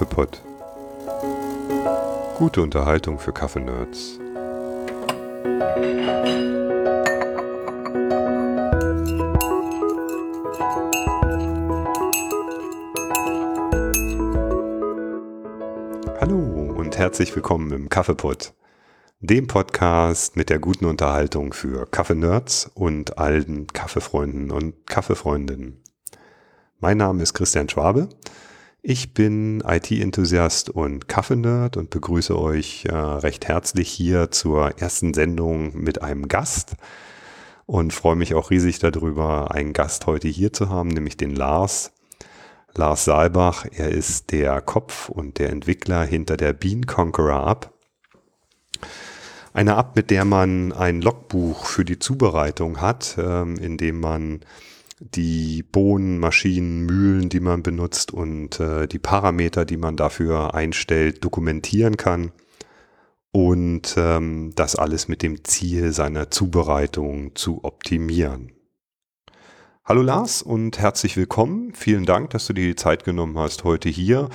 Kaffeepott. Gute Unterhaltung für Kaffeenerds. Hallo und herzlich willkommen im Kaffeepott, dem Podcast mit der guten Unterhaltung für Kaffeenerds und allen Kaffeefreunden und Kaffeefreundinnen. Mein Name ist Christian Schwabe. Ich bin IT-Enthusiast und Kaffee-Nerd und begrüße euch äh, recht herzlich hier zur ersten Sendung mit einem Gast und freue mich auch riesig darüber, einen Gast heute hier zu haben, nämlich den Lars. Lars Saalbach, er ist der Kopf und der Entwickler hinter der Bean Conqueror App. Eine App, mit der man ein Logbuch für die Zubereitung hat, ähm, in dem man die Bohnen, Maschinen, Mühlen, die man benutzt und äh, die Parameter, die man dafür einstellt, dokumentieren kann. Und ähm, das alles mit dem Ziel seiner Zubereitung zu optimieren. Hallo Lars und herzlich willkommen. Vielen Dank, dass du dir die Zeit genommen hast, heute hier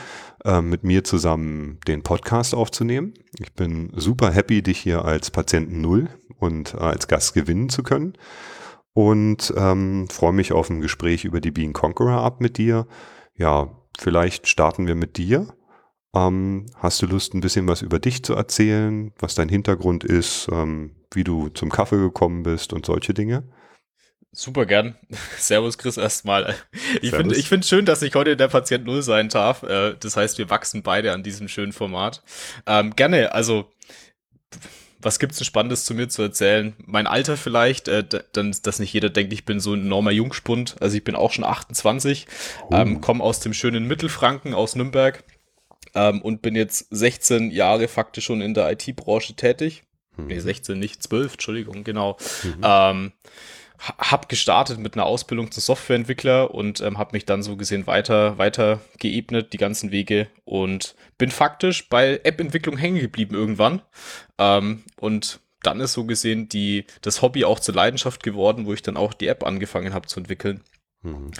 äh, mit mir zusammen den Podcast aufzunehmen. Ich bin super happy, dich hier als Patienten Null und äh, als Gast gewinnen zu können und ähm, freue mich auf ein Gespräch über die Bean Conqueror ab mit dir. Ja, vielleicht starten wir mit dir. Ähm, hast du Lust, ein bisschen was über dich zu erzählen, was dein Hintergrund ist, ähm, wie du zum Kaffee gekommen bist und solche Dinge? Super gern. Servus Chris erstmal. Ich finde ich finde schön, dass ich heute der Patient Null sein darf. Äh, das heißt, wir wachsen beide an diesem schönen Format. Ähm, gerne, also was gibt's denn Spannendes zu mir zu erzählen? Mein Alter vielleicht, äh, dann, dass nicht jeder denkt, ich bin so ein enormer Jungspund. Also ich bin auch schon 28, oh. ähm, komme aus dem schönen Mittelfranken, aus Nürnberg ähm, und bin jetzt 16 Jahre faktisch schon in der IT-Branche tätig. Mhm. Nee, 16, nicht 12, Entschuldigung, genau. Mhm. Ähm, hab gestartet mit einer Ausbildung zum Softwareentwickler und ähm, habe mich dann so gesehen weiter weiter geebnet die ganzen Wege und bin faktisch bei App-Entwicklung hängen geblieben irgendwann ähm, und dann ist so gesehen die das Hobby auch zur Leidenschaft geworden, wo ich dann auch die App angefangen habe zu entwickeln. Mhm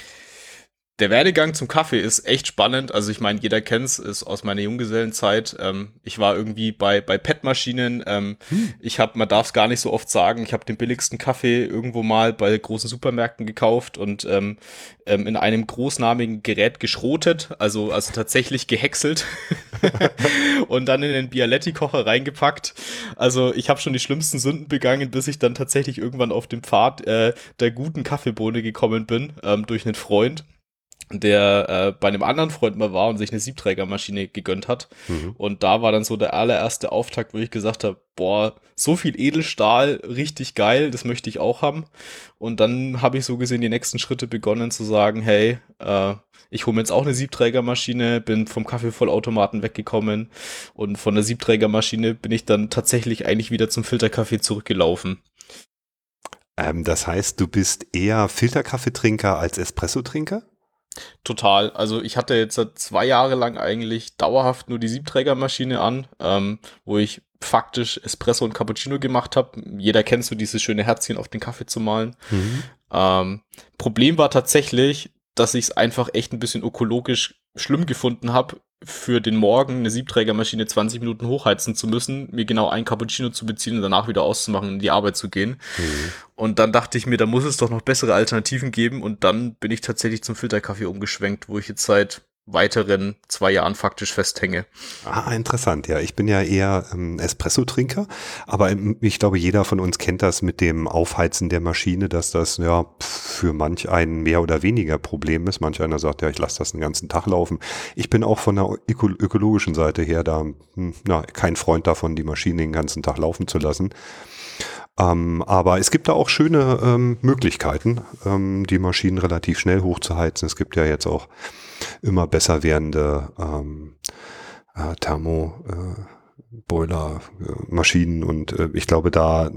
der Werdegang zum Kaffee ist echt spannend. Also ich meine, jeder kennt's, ist aus meiner Junggesellenzeit. Ähm, ich war irgendwie bei bei PET-Maschinen. Ähm, hm. Ich habe, man darf es gar nicht so oft sagen, ich habe den billigsten Kaffee irgendwo mal bei großen Supermärkten gekauft und ähm, ähm, in einem großnamigen Gerät geschrotet, also also tatsächlich gehäckselt und dann in den Bialetti-Kocher reingepackt. Also ich habe schon die schlimmsten Sünden begangen, bis ich dann tatsächlich irgendwann auf den Pfad äh, der guten Kaffeebohne gekommen bin ähm, durch einen Freund der äh, bei einem anderen Freund mal war und sich eine Siebträgermaschine gegönnt hat. Mhm. Und da war dann so der allererste Auftakt, wo ich gesagt habe, boah, so viel Edelstahl, richtig geil, das möchte ich auch haben. Und dann habe ich so gesehen die nächsten Schritte begonnen zu sagen, hey, äh, ich hole mir jetzt auch eine Siebträgermaschine, bin vom Kaffeevollautomaten weggekommen und von der Siebträgermaschine bin ich dann tatsächlich eigentlich wieder zum Filterkaffee zurückgelaufen. Ähm, das heißt, du bist eher Filterkaffeetrinker als Espresso-Trinker? Total. Also ich hatte jetzt seit zwei Jahre lang eigentlich dauerhaft nur die Siebträgermaschine an, ähm, wo ich faktisch Espresso und Cappuccino gemacht habe. Jeder kennt so dieses schöne Herzchen auf den Kaffee zu malen. Mhm. Ähm, Problem war tatsächlich, dass ich es einfach echt ein bisschen ökologisch schlimm gefunden habe, für den Morgen eine Siebträgermaschine 20 Minuten hochheizen zu müssen, mir genau ein Cappuccino zu beziehen und danach wieder auszumachen und in die Arbeit zu gehen. Mhm. Und dann dachte ich mir, da muss es doch noch bessere Alternativen geben und dann bin ich tatsächlich zum Filterkaffee umgeschwenkt, wo ich jetzt seit weiteren zwei Jahren faktisch festhänge. Ah, interessant. Ja, ich bin ja eher ähm, Espresso-Trinker, aber ich glaube, jeder von uns kennt das mit dem Aufheizen der Maschine, dass das ja für manch ein mehr oder weniger Problem ist. Manch einer sagt, ja, ich lasse das den ganzen Tag laufen. Ich bin auch von der öko ökologischen Seite her da hm, na, kein Freund davon, die Maschine den ganzen Tag laufen zu lassen. Ähm, aber es gibt da auch schöne ähm, Möglichkeiten, ähm, die Maschinen relativ schnell hochzuheizen. Es gibt ja jetzt auch immer besser werdende ähm, äh, Thermo. Äh, Boiler, äh, Maschinen und äh, ich glaube, da,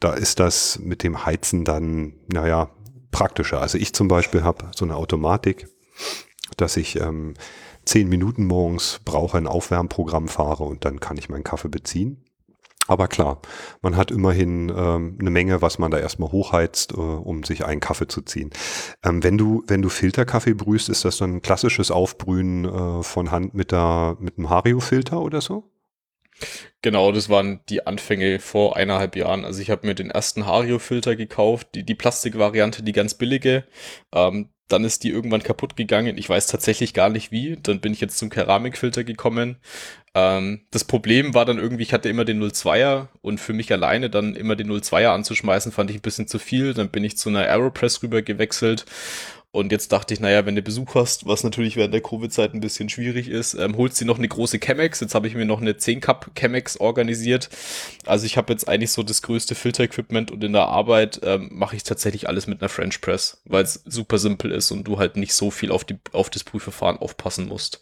da ist das mit dem Heizen dann, naja, praktischer. Also ich zum Beispiel habe so eine Automatik, dass ich ähm, zehn Minuten morgens brauche, ein Aufwärmprogramm fahre und dann kann ich meinen Kaffee beziehen. Aber klar, man hat immerhin ähm, eine Menge, was man da erstmal hochheizt, äh, um sich einen Kaffee zu ziehen. Ähm, wenn du, wenn du Filterkaffee brühst, ist das dann ein klassisches Aufbrühen äh, von Hand mit der, mit einem Hario-Filter oder so? Genau, das waren die Anfänge vor eineinhalb Jahren. Also ich habe mir den ersten Hario-Filter gekauft, die, die Plastikvariante, die ganz billige. Ähm, dann ist die irgendwann kaputt gegangen. Ich weiß tatsächlich gar nicht wie. Dann bin ich jetzt zum Keramikfilter gekommen. Ähm, das Problem war dann irgendwie, ich hatte immer den 02er und für mich alleine dann immer den 02er anzuschmeißen, fand ich ein bisschen zu viel. Dann bin ich zu einer Aeropress rüber gewechselt und jetzt dachte ich, naja, wenn du Besuch hast, was natürlich während der Covid-Zeit ein bisschen schwierig ist, ähm, holst du noch eine große Chemex. Jetzt habe ich mir noch eine 10 Cup Chemex organisiert. Also ich habe jetzt eigentlich so das größte Filter-Equipment und in der Arbeit ähm, mache ich tatsächlich alles mit einer French Press, weil es super simpel ist und du halt nicht so viel auf, die, auf das Prüfverfahren aufpassen musst.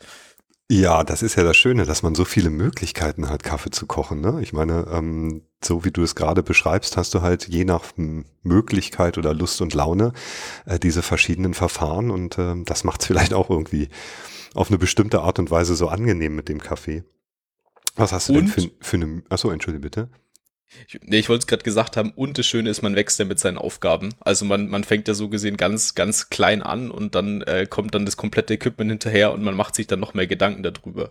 Ja, das ist ja das Schöne, dass man so viele Möglichkeiten hat, Kaffee zu kochen. Ne? Ich meine, ähm, so wie du es gerade beschreibst, hast du halt je nach Möglichkeit oder Lust und Laune äh, diese verschiedenen Verfahren und äh, das macht es vielleicht auch irgendwie auf eine bestimmte Art und Weise so angenehm mit dem Kaffee. Was hast du und? denn für, für eine... Achso, entschuldige bitte. Ich, ich wollte es gerade gesagt haben, und das Schöne ist, man wächst ja mit seinen Aufgaben. Also man, man fängt ja so gesehen ganz, ganz klein an und dann äh, kommt dann das komplette Equipment hinterher und man macht sich dann noch mehr Gedanken darüber.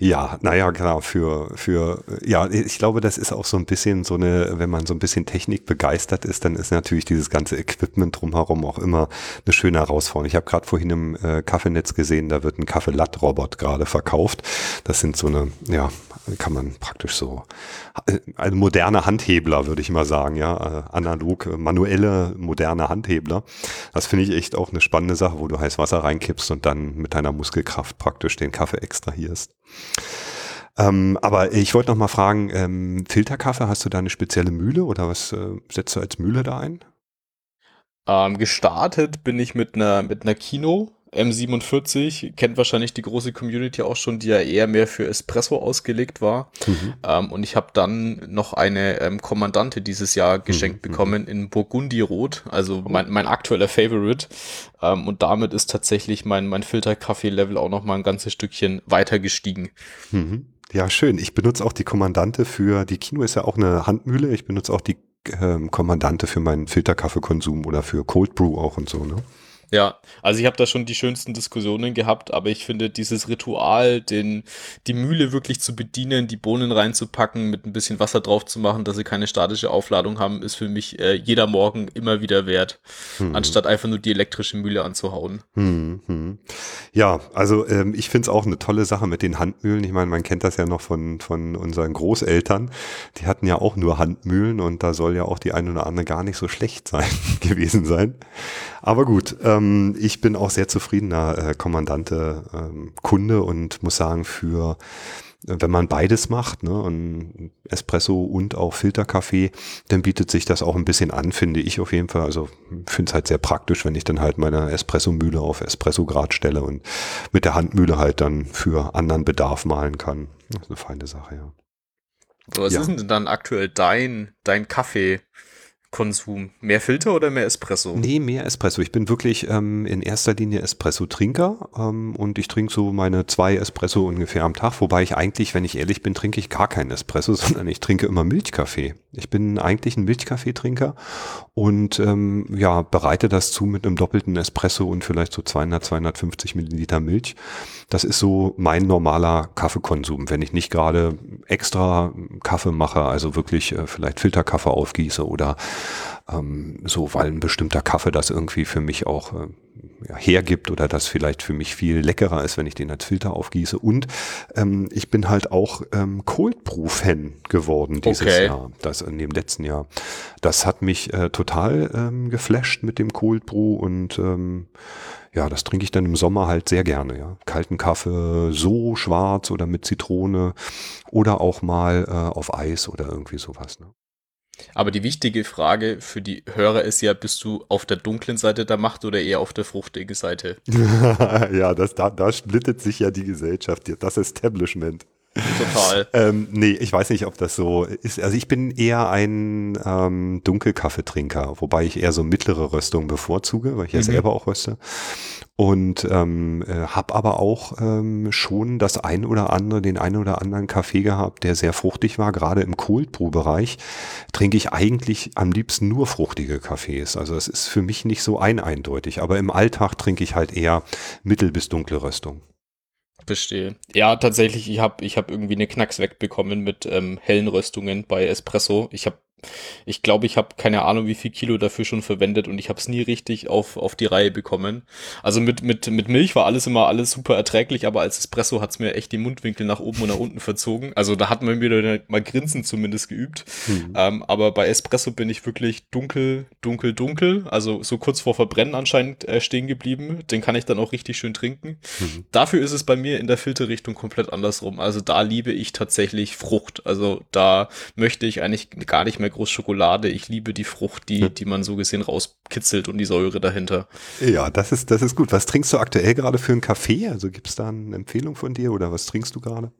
Ja, naja, genau, für, für, ja, ich glaube, das ist auch so ein bisschen so eine, wenn man so ein bisschen Technik begeistert ist, dann ist natürlich dieses ganze Equipment drumherum auch immer eine schöne Herausforderung. Ich habe gerade vorhin im äh, Kaffeenetz gesehen, da wird ein Kaffeelatt-Robot gerade verkauft. Das sind so eine, ja, kann man praktisch so, äh, ein moderner Handhebler, würde ich mal sagen, ja, äh, analog, äh, manuelle, moderne Handhebler. Das finde ich echt auch eine spannende Sache, wo du heiß Wasser reinkippst und dann mit deiner Muskelkraft praktisch den Kaffee extrahierst. Ähm, aber ich wollte noch mal fragen, ähm, Filterkaffee, hast du da eine spezielle Mühle oder was äh, setzt du als Mühle da ein? Ähm, gestartet bin ich mit einer mit einer Kino M47 kennt wahrscheinlich die große Community auch schon, die ja eher mehr für Espresso ausgelegt war. Mhm. Ähm, und ich habe dann noch eine ähm, Kommandante dieses Jahr geschenkt mhm. bekommen in Burgundy-Rot, also oh. mein, mein aktueller Favorite. Ähm, und damit ist tatsächlich mein, mein Filterkaffee-Level auch noch mal ein ganzes Stückchen weiter gestiegen. Mhm. Ja, schön. Ich benutze auch die Kommandante für, die Kino ist ja auch eine Handmühle. Ich benutze auch die ähm, Kommandante für meinen Filterkaffeekonsum oder für Cold Brew auch und so, ne? Ja, also ich habe da schon die schönsten Diskussionen gehabt, aber ich finde dieses Ritual, den, die Mühle wirklich zu bedienen, die Bohnen reinzupacken, mit ein bisschen Wasser drauf zu machen, dass sie keine statische Aufladung haben, ist für mich äh, jeder Morgen immer wieder wert, hm. anstatt einfach nur die elektrische Mühle anzuhauen. Hm, hm. Ja, also ähm, ich finde es auch eine tolle Sache mit den Handmühlen. Ich meine, man kennt das ja noch von, von unseren Großeltern. Die hatten ja auch nur Handmühlen und da soll ja auch die eine oder andere gar nicht so schlecht sein gewesen sein. Aber gut, ähm, ich bin auch sehr zufriedener äh, Kommandante ähm, Kunde und muss sagen, für wenn man beides macht, ne, und Espresso und auch Filterkaffee, dann bietet sich das auch ein bisschen an, finde ich auf jeden Fall. Also finde es halt sehr praktisch, wenn ich dann halt meine Espresso-Mühle auf Espresso-Grad stelle und mit der Handmühle halt dann für anderen Bedarf malen kann. Das ist eine feine Sache, ja. So, was ja. ist denn dann aktuell dein, dein Kaffee? Konsum? Mehr Filter oder mehr Espresso? Nee, mehr Espresso. Ich bin wirklich ähm, in erster Linie Espresso-Trinker ähm, und ich trinke so meine zwei Espresso ungefähr am Tag, wobei ich eigentlich, wenn ich ehrlich bin, trinke ich gar keinen Espresso, sondern ich trinke immer Milchkaffee. Ich bin eigentlich ein Milchkaffeetrinker und ähm, ja, bereite das zu mit einem doppelten Espresso und vielleicht so 200, 250 Milliliter Milch. Das ist so mein normaler Kaffeekonsum, wenn ich nicht gerade extra Kaffee mache, also wirklich äh, vielleicht Filterkaffee aufgieße oder ähm, so, weil ein bestimmter Kaffee das irgendwie für mich auch äh, ja, hergibt oder das vielleicht für mich viel leckerer ist, wenn ich den als Filter aufgieße. Und ähm, ich bin halt auch ähm, Cold Brew Fan geworden dieses okay. Jahr, das in dem letzten Jahr. Das hat mich äh, total ähm, geflasht mit dem Cold Brew und ähm, ja, das trinke ich dann im Sommer halt sehr gerne, ja. Kalten Kaffee, so schwarz oder mit Zitrone oder auch mal äh, auf Eis oder irgendwie sowas. Ne? Aber die wichtige Frage für die Hörer ist ja, bist du auf der dunklen Seite der Macht oder eher auf der fruchtigen Seite? ja, das, da, da splittet sich ja die Gesellschaft, das Establishment. Total. ähm, nee, ich weiß nicht, ob das so ist. Also ich bin eher ein ähm, Dunkelkaffeetrinker, wobei ich eher so mittlere Röstungen bevorzuge, weil ich ja mhm. selber auch röste. Und ähm, äh, habe aber auch ähm, schon das ein oder andere, den einen oder anderen Kaffee gehabt, der sehr fruchtig war. Gerade im Cold Brew Bereich trinke ich eigentlich am liebsten nur fruchtige Kaffees. Also es ist für mich nicht so ein eindeutig. Aber im Alltag trinke ich halt eher mittel- bis dunkle Röstung. Verstehe. Ja, tatsächlich, ich habe ich hab irgendwie eine Knacks wegbekommen mit ähm, hellen Röstungen bei Espresso. Ich habe ich glaube, ich habe keine Ahnung, wie viel Kilo dafür schon verwendet und ich habe es nie richtig auf, auf die Reihe bekommen. Also mit, mit, mit Milch war alles immer alles super erträglich, aber als Espresso hat's mir echt die Mundwinkel nach oben und nach unten verzogen. Also da hat man wieder mal Grinsen zumindest geübt. Mhm. Ähm, aber bei Espresso bin ich wirklich dunkel, dunkel, dunkel. Also so kurz vor Verbrennen anscheinend äh, stehen geblieben. Den kann ich dann auch richtig schön trinken. Mhm. Dafür ist es bei mir in der Filterrichtung komplett andersrum. Also da liebe ich tatsächlich Frucht. Also da möchte ich eigentlich gar nicht mehr mehr groß Schokolade. Ich liebe die Frucht, die, die man so gesehen rauskitzelt und die Säure dahinter. Ja, das ist, das ist gut. Was trinkst du aktuell gerade für einen Kaffee? Also gibt es da eine Empfehlung von dir oder was trinkst du gerade?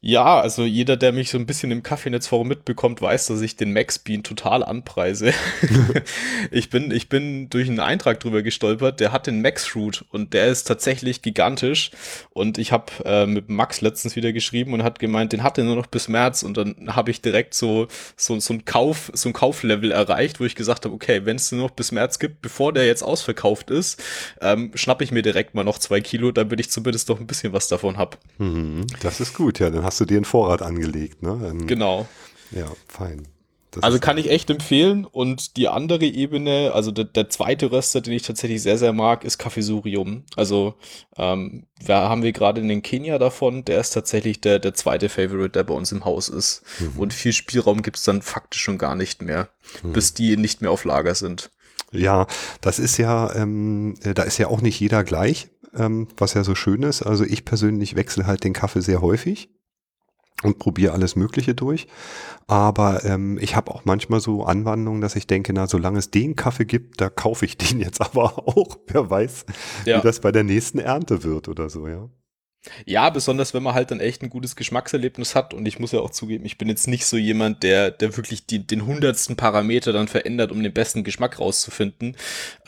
Ja, also jeder, der mich so ein bisschen im Kaffeenetzforum mitbekommt, weiß, dass ich den Max Bean total anpreise. ich bin, ich bin durch einen Eintrag drüber gestolpert, der hat den Max Root und der ist tatsächlich gigantisch. Und ich habe äh, mit Max letztens wieder geschrieben und hat gemeint, den hat er nur noch bis März und dann habe ich direkt so, so, so ein Kauf, so ein Kauflevel erreicht, wo ich gesagt habe, okay, wenn es nur noch bis März gibt, bevor der jetzt ausverkauft ist, ähm, schnappe ich mir direkt mal noch zwei Kilo, damit ich zumindest doch ein bisschen was davon habe. Mhm, das ist gut, ja. Dann hast du dir einen Vorrat angelegt, ne? Dann, genau. Ja, fein. Das also kann ich echt empfehlen. Und die andere Ebene, also der, der, zweite Röster, den ich tatsächlich sehr, sehr mag, ist Kaffeesurium. Also ähm, da haben wir gerade in den Kenia davon. Der ist tatsächlich der, der zweite Favorite, der bei uns im Haus ist. Mhm. Und viel Spielraum gibt es dann faktisch schon gar nicht mehr, mhm. bis die nicht mehr auf Lager sind. Ja, das ist ja, ähm, äh, da ist ja auch nicht jeder gleich, ähm, was ja so schön ist. Also ich persönlich wechsle halt den Kaffee sehr häufig und probiere alles Mögliche durch. Aber ähm, ich habe auch manchmal so Anwandlungen, dass ich denke, na, solange es den Kaffee gibt, da kaufe ich den jetzt aber auch. Wer weiß, ja. wie das bei der nächsten Ernte wird oder so, ja. Ja, besonders wenn man halt dann echt ein gutes Geschmackserlebnis hat. Und ich muss ja auch zugeben, ich bin jetzt nicht so jemand, der, der wirklich die, den hundertsten Parameter dann verändert, um den besten Geschmack rauszufinden.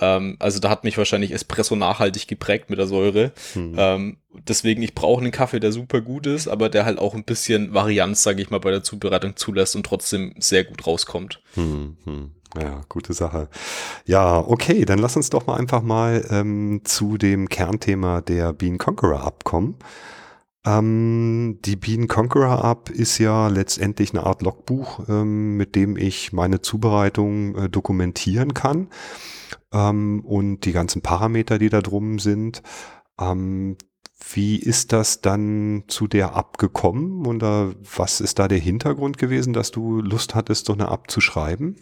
Ähm, also da hat mich wahrscheinlich Espresso nachhaltig geprägt mit der Säure. Mhm. Ähm, deswegen, ich brauche einen Kaffee, der super gut ist, aber der halt auch ein bisschen Varianz, sage ich mal, bei der Zubereitung zulässt und trotzdem sehr gut rauskommt. Mhm. Ja, gute Sache. Ja, okay, dann lass uns doch mal einfach mal ähm, zu dem Kernthema der Bean Conqueror abkommen. Ähm, die Bean Conqueror App ist ja letztendlich eine Art Logbuch, ähm, mit dem ich meine Zubereitung äh, dokumentieren kann ähm, und die ganzen Parameter, die da drum sind. Ähm, wie ist das dann zu der App gekommen oder was ist da der Hintergrund gewesen, dass du Lust hattest, so eine App zu schreiben?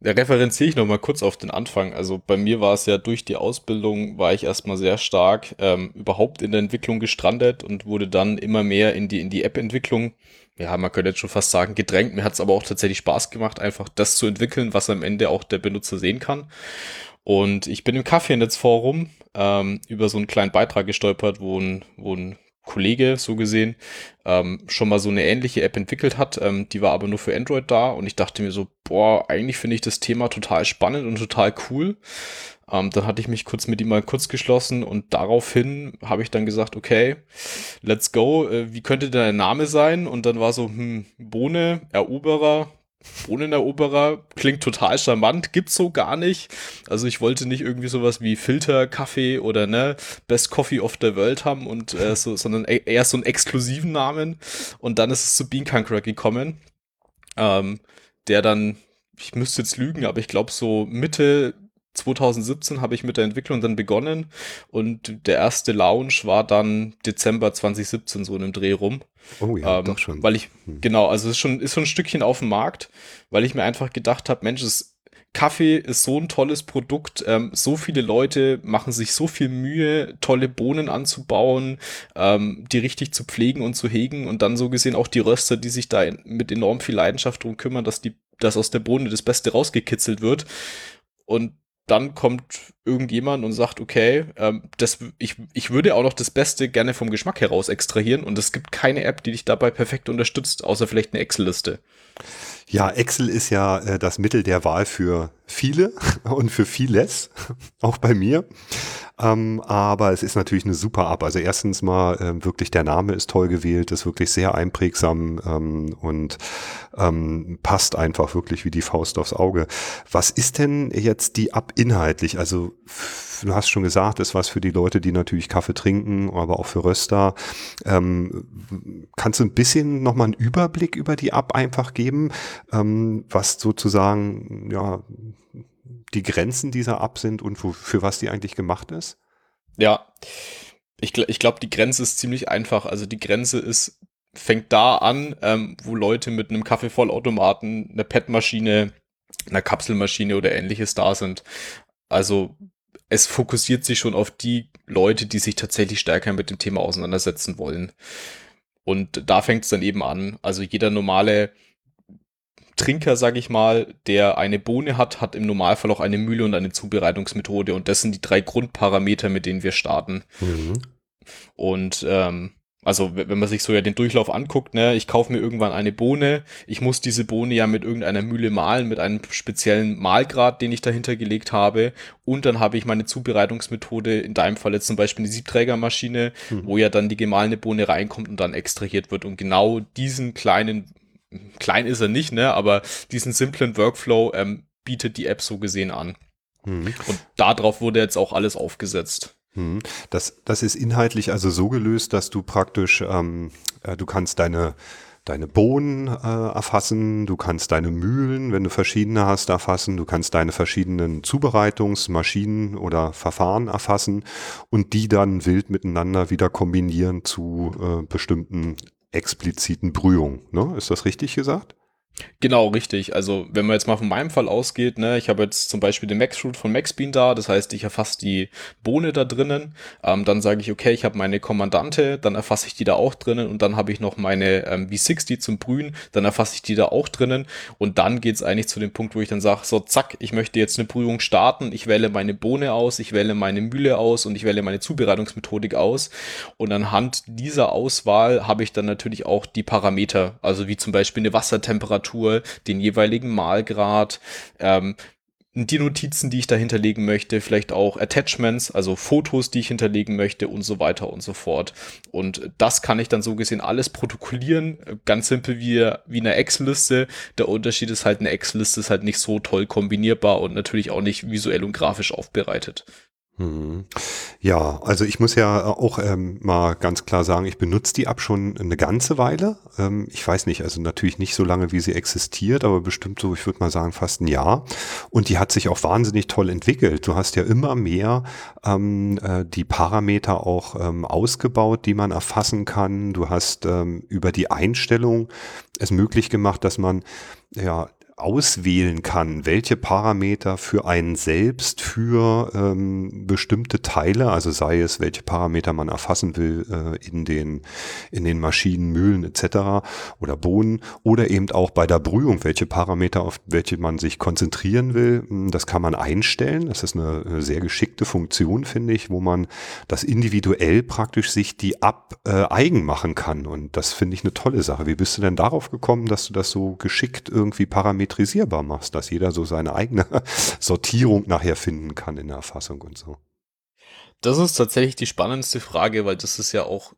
Da referenziere ich nochmal kurz auf den Anfang. Also bei mir war es ja durch die Ausbildung, war ich erstmal sehr stark ähm, überhaupt in der Entwicklung gestrandet und wurde dann immer mehr in die, in die App-Entwicklung, ja, man könnte jetzt schon fast sagen, gedrängt. Mir hat es aber auch tatsächlich Spaß gemacht, einfach das zu entwickeln, was am Ende auch der Benutzer sehen kann. Und ich bin im Kaffeenetz-Forum ähm, über so einen kleinen Beitrag gestolpert, wo ein, wo ein Kollege, so gesehen, ähm, schon mal so eine ähnliche App entwickelt hat. Ähm, die war aber nur für Android da und ich dachte mir so, boah, eigentlich finde ich das Thema total spannend und total cool. Ähm, dann hatte ich mich kurz mit ihm mal kurz geschlossen und daraufhin habe ich dann gesagt, okay, let's go. Äh, wie könnte der Name sein? Und dann war so, hm, Bohne, Eroberer, Bohneneroberer klingt total charmant, gibt's so gar nicht. Also ich wollte nicht irgendwie sowas wie Filter Kaffee oder ne Best Coffee of the World haben und äh, so, sondern e-, eher so einen exklusiven Namen. Und dann ist es zu Bean Conqueror gekommen, ähm, der dann, ich müsste jetzt lügen, aber ich glaube so Mitte 2017 habe ich mit der Entwicklung dann begonnen und der erste Launch war dann Dezember 2017 so in einem Dreh rum. Oh ja, ähm, doch schon. Weil ich, hm. genau, also es ist schon, ist schon ein Stückchen auf dem Markt, weil ich mir einfach gedacht habe, Mensch, es, Kaffee ist so ein tolles Produkt. Ähm, so viele Leute machen sich so viel Mühe, tolle Bohnen anzubauen, ähm, die richtig zu pflegen und zu hegen und dann so gesehen auch die Röster, die sich da mit enorm viel Leidenschaft drum kümmern, dass die, dass aus der Bohne das Beste rausgekitzelt wird. Und dann kommt irgendjemand und sagt, okay, ähm, das, ich, ich würde auch noch das Beste gerne vom Geschmack heraus extrahieren und es gibt keine App, die dich dabei perfekt unterstützt, außer vielleicht eine Excel-Liste. Ja, Excel ist ja äh, das Mittel der Wahl für viele und für vieles, auch bei mir. Ähm, aber es ist natürlich eine super App. Also erstens mal äh, wirklich der Name ist toll gewählt, ist wirklich sehr einprägsam ähm, und ähm, passt einfach wirklich wie die Faust aufs Auge. Was ist denn jetzt die App inhaltlich? Also du hast schon gesagt, ist was für die Leute, die natürlich Kaffee trinken, aber auch für Röster. Ähm, kannst du ein bisschen nochmal einen Überblick über die App einfach geben, ähm, was sozusagen, ja, die Grenzen dieser App sind und wo, für was die eigentlich gemacht ist? Ja, ich, ich glaube, die Grenze ist ziemlich einfach. Also die Grenze ist, fängt da an, ähm, wo Leute mit einem Kaffeevollautomaten, einer PET-Maschine, einer Kapselmaschine oder ähnliches da sind. Also es fokussiert sich schon auf die Leute, die sich tatsächlich stärker mit dem Thema auseinandersetzen wollen. Und da fängt es dann eben an. Also jeder normale Trinker, sage ich mal, der eine Bohne hat, hat im Normalfall auch eine Mühle und eine Zubereitungsmethode. Und das sind die drei Grundparameter, mit denen wir starten. Mhm. Und ähm, also wenn man sich so ja den Durchlauf anguckt, ne, ich kaufe mir irgendwann eine Bohne, ich muss diese Bohne ja mit irgendeiner Mühle mahlen, mit einem speziellen Mahlgrad, den ich dahinter gelegt habe und dann habe ich meine Zubereitungsmethode, in deinem Fall jetzt zum Beispiel eine Siebträgermaschine, mhm. wo ja dann die gemahlene Bohne reinkommt und dann extrahiert wird und genau diesen kleinen, klein ist er nicht, ne, aber diesen simplen Workflow ähm, bietet die App so gesehen an. Mhm. Und darauf wurde jetzt auch alles aufgesetzt. Hm. Das, das ist inhaltlich also so gelöst, dass du praktisch, ähm, äh, du kannst deine, deine Bohnen äh, erfassen, du kannst deine Mühlen, wenn du verschiedene hast, erfassen, du kannst deine verschiedenen Zubereitungsmaschinen oder Verfahren erfassen und die dann wild miteinander wieder kombinieren zu äh, bestimmten expliziten Brühungen. Ne? Ist das richtig gesagt? Genau, richtig. Also wenn man jetzt mal von meinem Fall ausgeht, ne, ich habe jetzt zum Beispiel den Max-Root von MaxBean da, das heißt, ich erfasse die Bohne da drinnen, ähm, dann sage ich, okay, ich habe meine Kommandante, dann erfasse ich die da auch drinnen und dann habe ich noch meine ähm, V60 zum Brühen, dann erfasse ich die da auch drinnen. Und dann geht's eigentlich zu dem Punkt, wo ich dann sage, so zack, ich möchte jetzt eine Brühung starten, ich wähle meine Bohne aus, ich wähle meine Mühle aus und ich wähle meine Zubereitungsmethodik aus. Und anhand dieser Auswahl habe ich dann natürlich auch die Parameter, also wie zum Beispiel eine Wassertemperatur, Temperatur, den jeweiligen Malgrad, ähm, die Notizen, die ich da hinterlegen möchte, vielleicht auch Attachments, also Fotos, die ich hinterlegen möchte und so weiter und so fort. Und das kann ich dann so gesehen alles protokollieren, ganz simpel wie, wie eine Excel-Liste. Der Unterschied ist halt, eine Excel-Liste ist halt nicht so toll kombinierbar und natürlich auch nicht visuell und grafisch aufbereitet. Ja, also ich muss ja auch ähm, mal ganz klar sagen, ich benutze die App schon eine ganze Weile. Ähm, ich weiß nicht, also natürlich nicht so lange, wie sie existiert, aber bestimmt so, ich würde mal sagen, fast ein Jahr. Und die hat sich auch wahnsinnig toll entwickelt. Du hast ja immer mehr ähm, äh, die Parameter auch ähm, ausgebaut, die man erfassen kann. Du hast ähm, über die Einstellung es möglich gemacht, dass man ja auswählen kann, welche Parameter für einen selbst für ähm, bestimmte Teile, also sei es, welche Parameter man erfassen will äh, in den in den Maschinen, Mühlen etc. oder Bohnen oder eben auch bei der Brühung, welche Parameter auf welche man sich konzentrieren will, hm, das kann man einstellen. Das ist eine, sehr geschickte Funktion, finde ich, wo man das individuell praktisch sich die ab äh, eigen machen kann und das finde ich eine tolle Sache. Wie bist du denn darauf gekommen, dass du das so geschickt irgendwie parametrisiert parametrisierbar machst, dass jeder so seine eigene Sortierung nachher finden kann in der Erfassung und so. Das ist tatsächlich die spannendste Frage, weil das ist ja auch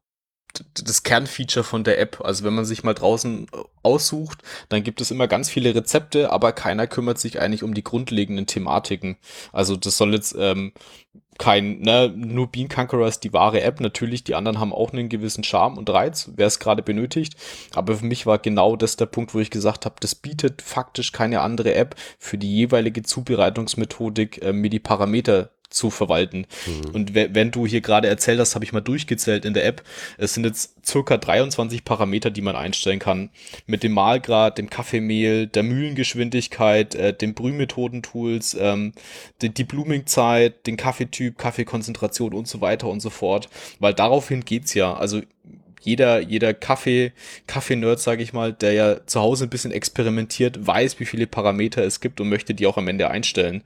das Kernfeature von der App. Also wenn man sich mal draußen äh, aussucht, dann gibt es immer ganz viele Rezepte, aber keiner kümmert sich eigentlich um die grundlegenden Thematiken. Also das soll jetzt ähm, kein, ne, nur Bean Conqueror ist die wahre App. Natürlich, die anderen haben auch einen gewissen Charme und Reiz, wer es gerade benötigt. Aber für mich war genau das der Punkt, wo ich gesagt habe, das bietet faktisch keine andere App für die jeweilige Zubereitungsmethodik, äh, mir die Parameter zu verwalten. Mhm. Und wenn du hier gerade erzählt hast, habe ich mal durchgezählt in der App. Es sind jetzt circa 23 Parameter, die man einstellen kann. Mit dem Mahlgrad, dem Kaffeemehl, der Mühlengeschwindigkeit, äh, den Brühmethodentools, ähm, die, die Bloomingzeit, den Kaffeetyp, Kaffeekonzentration und so weiter und so fort. Weil daraufhin geht's ja. Also jeder, jeder Kaffee, Kaffee-Nerd, sage ich mal, der ja zu Hause ein bisschen experimentiert, weiß, wie viele Parameter es gibt und möchte die auch am Ende einstellen.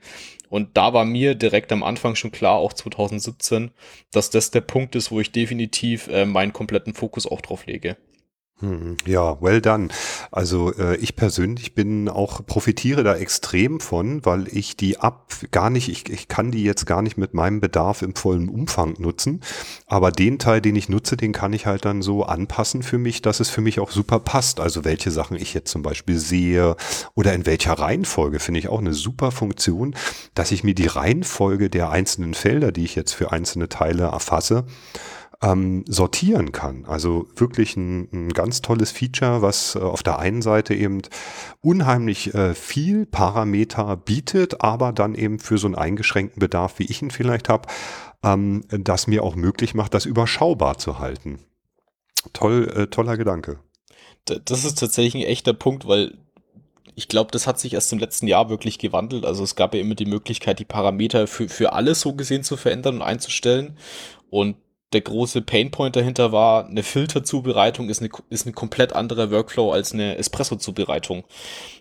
Und da war mir direkt am Anfang schon klar, auch 2017, dass das der Punkt ist, wo ich definitiv äh, meinen kompletten Fokus auch drauf lege. Hm, ja, well done. Also äh, ich persönlich bin auch profitiere da extrem von, weil ich die ab gar nicht, ich, ich kann die jetzt gar nicht mit meinem Bedarf im vollen Umfang nutzen, aber den Teil, den ich nutze, den kann ich halt dann so anpassen für mich, dass es für mich auch super passt. Also welche Sachen ich jetzt zum Beispiel sehe oder in welcher Reihenfolge finde ich auch eine super Funktion, dass ich mir die Reihenfolge der einzelnen Felder, die ich jetzt für einzelne Teile erfasse, ähm, sortieren kann. Also wirklich ein, ein, ganz tolles Feature, was äh, auf der einen Seite eben unheimlich äh, viel Parameter bietet, aber dann eben für so einen eingeschränkten Bedarf, wie ich ihn vielleicht habe, ähm, das mir auch möglich macht, das überschaubar zu halten. Toll, äh, toller Gedanke. Das ist tatsächlich ein echter Punkt, weil ich glaube, das hat sich erst im letzten Jahr wirklich gewandelt. Also es gab ja immer die Möglichkeit, die Parameter für, für alles so gesehen zu verändern und einzustellen. Und der große Painpoint dahinter war, eine Filterzubereitung ist eine, ist ein komplett anderer Workflow als eine Espresso-Zubereitung.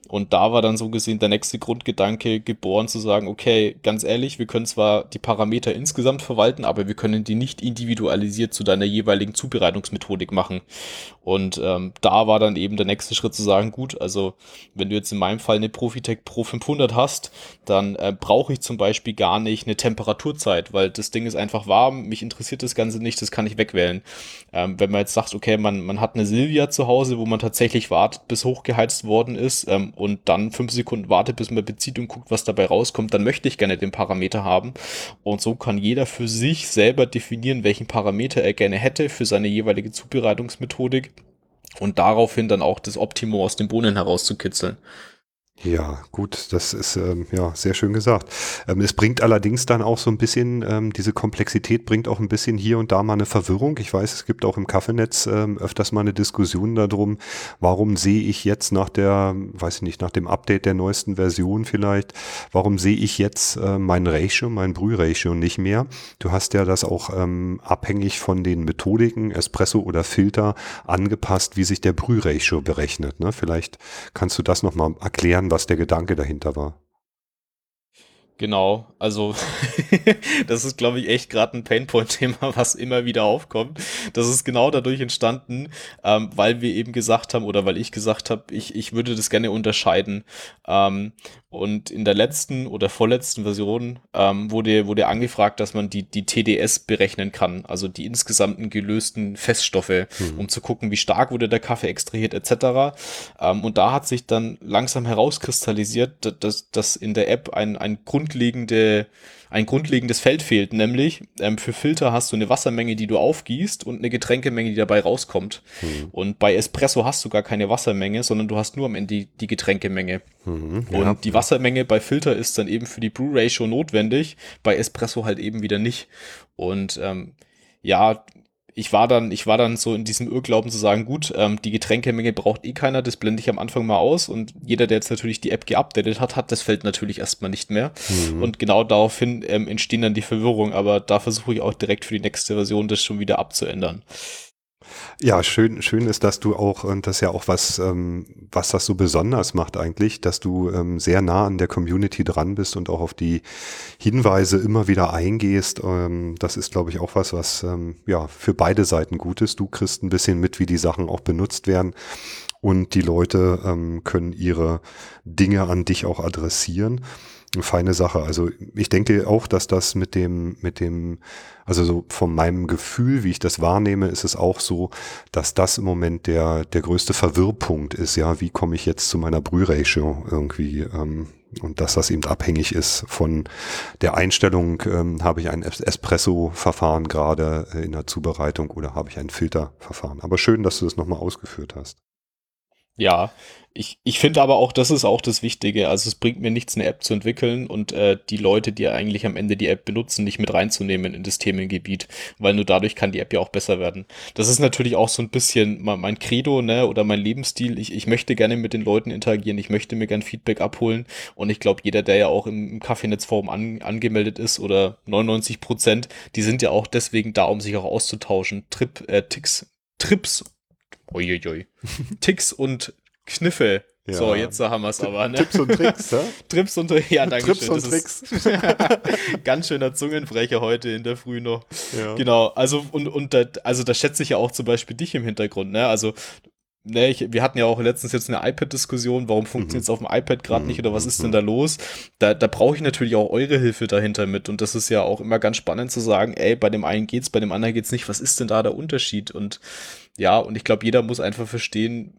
Und da war dann so gesehen der nächste Grundgedanke geboren zu sagen, okay, ganz ehrlich, wir können zwar die Parameter insgesamt verwalten, aber wir können die nicht individualisiert zu deiner jeweiligen Zubereitungsmethodik machen. Und ähm, da war dann eben der nächste Schritt zu sagen, gut, also wenn du jetzt in meinem Fall eine Profitec Pro 500 hast, dann äh, brauche ich zum Beispiel gar nicht eine Temperaturzeit, weil das Ding ist einfach warm, mich interessiert das Ganze nicht, das kann ich wegwählen. Ähm, wenn man jetzt sagt, okay, man, man hat eine Silvia zu Hause, wo man tatsächlich wartet, bis hochgeheizt worden ist ähm, und dann fünf Sekunden wartet, bis man bezieht und guckt, was dabei rauskommt, dann möchte ich gerne den Parameter haben. Und so kann jeder für sich selber definieren, welchen Parameter er gerne hätte für seine jeweilige Zubereitungsmethodik und daraufhin dann auch das Optimum aus den Bohnen herauszukitzeln. Ja, gut, das ist ähm, ja sehr schön gesagt. Ähm, es bringt allerdings dann auch so ein bisschen, ähm, diese Komplexität bringt auch ein bisschen hier und da mal eine Verwirrung. Ich weiß, es gibt auch im Kaffeenetz ähm, öfters mal eine Diskussion darum, warum sehe ich jetzt nach der, weiß ich nicht, nach dem Update der neuesten Version vielleicht, warum sehe ich jetzt äh, mein Ratio, mein Brühratio nicht mehr? Du hast ja das auch ähm, abhängig von den Methodiken, Espresso oder Filter, angepasst, wie sich der Brühratio berechnet. Ne? Vielleicht kannst du das nochmal erklären erklären, was der Gedanke dahinter war. Genau, also das ist, glaube ich, echt gerade ein Painpoint-Thema, was immer wieder aufkommt. Das ist genau dadurch entstanden, ähm, weil wir eben gesagt haben oder weil ich gesagt habe, ich, ich würde das gerne unterscheiden. Ähm, und in der letzten oder vorletzten Version ähm, wurde, wurde angefragt, dass man die, die TDS berechnen kann, also die insgesamten gelösten Feststoffe, mhm. um zu gucken, wie stark wurde der Kaffee extrahiert etc. Ähm, und da hat sich dann langsam herauskristallisiert, dass, dass in der App ein, ein grundlegende ein grundlegendes Feld fehlt, nämlich ähm, für Filter hast du eine Wassermenge, die du aufgießt und eine Getränkemenge, die dabei rauskommt. Mhm. Und bei Espresso hast du gar keine Wassermenge, sondern du hast nur am Ende die, die Getränkemenge. Mhm, ja. Und die Wassermenge bei Filter ist dann eben für die Brew Ratio notwendig, bei Espresso halt eben wieder nicht. Und ähm, ja, ich war dann, ich war dann so in diesem Irrglauben zu sagen, gut, ähm, die Getränkemenge braucht eh keiner, das blende ich am Anfang mal aus und jeder, der jetzt natürlich die App geupdatet hat, hat das Feld natürlich erstmal nicht mehr. Mhm. Und genau daraufhin ähm, entstehen dann die Verwirrung, aber da versuche ich auch direkt für die nächste Version das schon wieder abzuändern. Ja, schön, schön ist, dass du auch, und das ist ja auch was, ähm, was das so besonders macht eigentlich, dass du ähm, sehr nah an der Community dran bist und auch auf die Hinweise immer wieder eingehst. Ähm, das ist, glaube ich, auch was, was ähm, ja für beide Seiten gut ist. Du kriegst ein bisschen mit, wie die Sachen auch benutzt werden und die Leute ähm, können ihre Dinge an dich auch adressieren eine feine Sache. Also ich denke auch, dass das mit dem, mit dem, also so von meinem Gefühl, wie ich das wahrnehme, ist es auch so, dass das im Moment der, der größte Verwirrpunkt ist. Ja, wie komme ich jetzt zu meiner Brühratio irgendwie? Ähm, und dass das eben abhängig ist von der Einstellung, ähm, habe ich ein Espresso-Verfahren gerade in der Zubereitung oder habe ich ein Filterverfahren. Aber schön, dass du das nochmal ausgeführt hast. Ja, ich, ich finde aber auch, das ist auch das Wichtige. Also es bringt mir nichts, eine App zu entwickeln und äh, die Leute, die eigentlich am Ende die App benutzen, nicht mit reinzunehmen in das Themengebiet, weil nur dadurch kann die App ja auch besser werden. Das ist natürlich auch so ein bisschen mein Credo, ne, oder mein Lebensstil. Ich, ich möchte gerne mit den Leuten interagieren, ich möchte mir gern Feedback abholen und ich glaube, jeder, der ja auch im, im Kaffeenetzforum an, angemeldet ist oder 99 Prozent, die sind ja auch deswegen da, um sich auch auszutauschen. Trip, äh, Ticks Trips, uiuiui, Ticks und Kniffe. Ja. So, jetzt haben wir es aber. Ne? Tipps und Tricks, ja? Trips und ja, danke Trips schön. und Tricks. ganz schöner Zungenbrecher heute in der Früh noch. Ja. Genau, also und, und da, also da schätze ich ja auch zum Beispiel dich im Hintergrund, ne? Also ne, ich, wir hatten ja auch letztens jetzt eine iPad-Diskussion, warum funktioniert es mhm. auf dem iPad gerade mhm. nicht oder was ist denn mhm. da los? Da, da brauche ich natürlich auch eure Hilfe dahinter mit und das ist ja auch immer ganz spannend zu sagen, ey, bei dem einen geht's, bei dem anderen geht's nicht, was ist denn da der Unterschied? Und ja, und ich glaube, jeder muss einfach verstehen,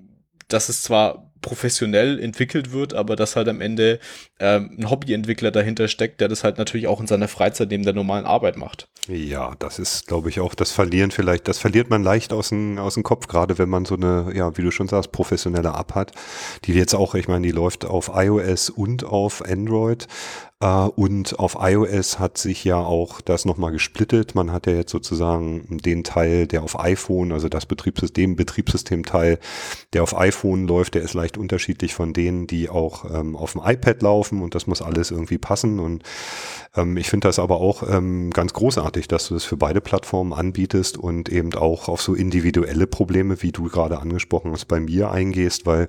dass es zwar professionell entwickelt wird, aber dass halt am Ende ähm, ein Hobbyentwickler dahinter steckt, der das halt natürlich auch in seiner Freizeit neben der normalen Arbeit macht. Ja, das ist, glaube ich, auch das Verlieren vielleicht, das verliert man leicht aus dem, aus dem Kopf, gerade wenn man so eine, ja, wie du schon sagst, professionelle App hat, die jetzt auch, ich meine, die läuft auf iOS und auf Android. Uh, und auf iOS hat sich ja auch das nochmal gesplittet. Man hat ja jetzt sozusagen den Teil, der auf iPhone, also das Betriebssystem, Betriebssystemteil, der auf iPhone läuft, der ist leicht unterschiedlich von denen, die auch ähm, auf dem iPad laufen und das muss alles irgendwie passen. Und ähm, ich finde das aber auch ähm, ganz großartig, dass du das für beide Plattformen anbietest und eben auch auf so individuelle Probleme, wie du gerade angesprochen hast, bei mir eingehst, weil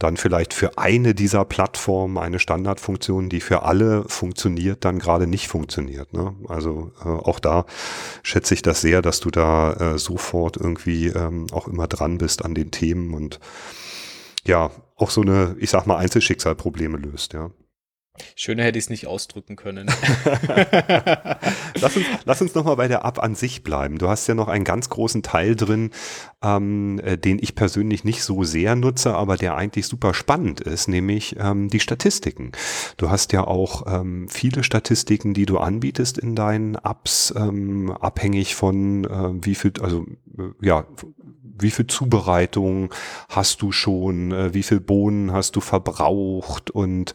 dann vielleicht für eine dieser Plattformen eine Standardfunktion, die für alle funktioniert, dann gerade nicht funktioniert. Ne? Also äh, auch da schätze ich das sehr, dass du da äh, sofort irgendwie ähm, auch immer dran bist an den Themen und ja, auch so eine, ich sag mal, Einzelschicksalprobleme löst, ja. Schöner hätte ich es nicht ausdrücken können. lass uns, lass uns nochmal bei der App an sich bleiben. Du hast ja noch einen ganz großen Teil drin, ähm, äh, den ich persönlich nicht so sehr nutze, aber der eigentlich super spannend ist, nämlich ähm, die Statistiken. Du hast ja auch ähm, viele Statistiken, die du anbietest in deinen Apps, ähm, abhängig von äh, wie viel, also äh, ja, wie viel Zubereitung hast du schon, äh, wie viel Bohnen hast du verbraucht und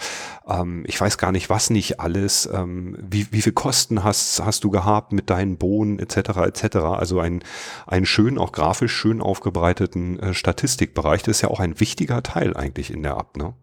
ähm, ich weiß gar nicht, was nicht alles, ähm, wie, wie viel Kosten hast, hast du gehabt mit deinen Bohnen etc. etc. Also ein, ein schön, auch grafisch schön aufgebreiteten äh, Statistikbereich, das ist ja auch ein wichtiger Teil eigentlich in der App, ne?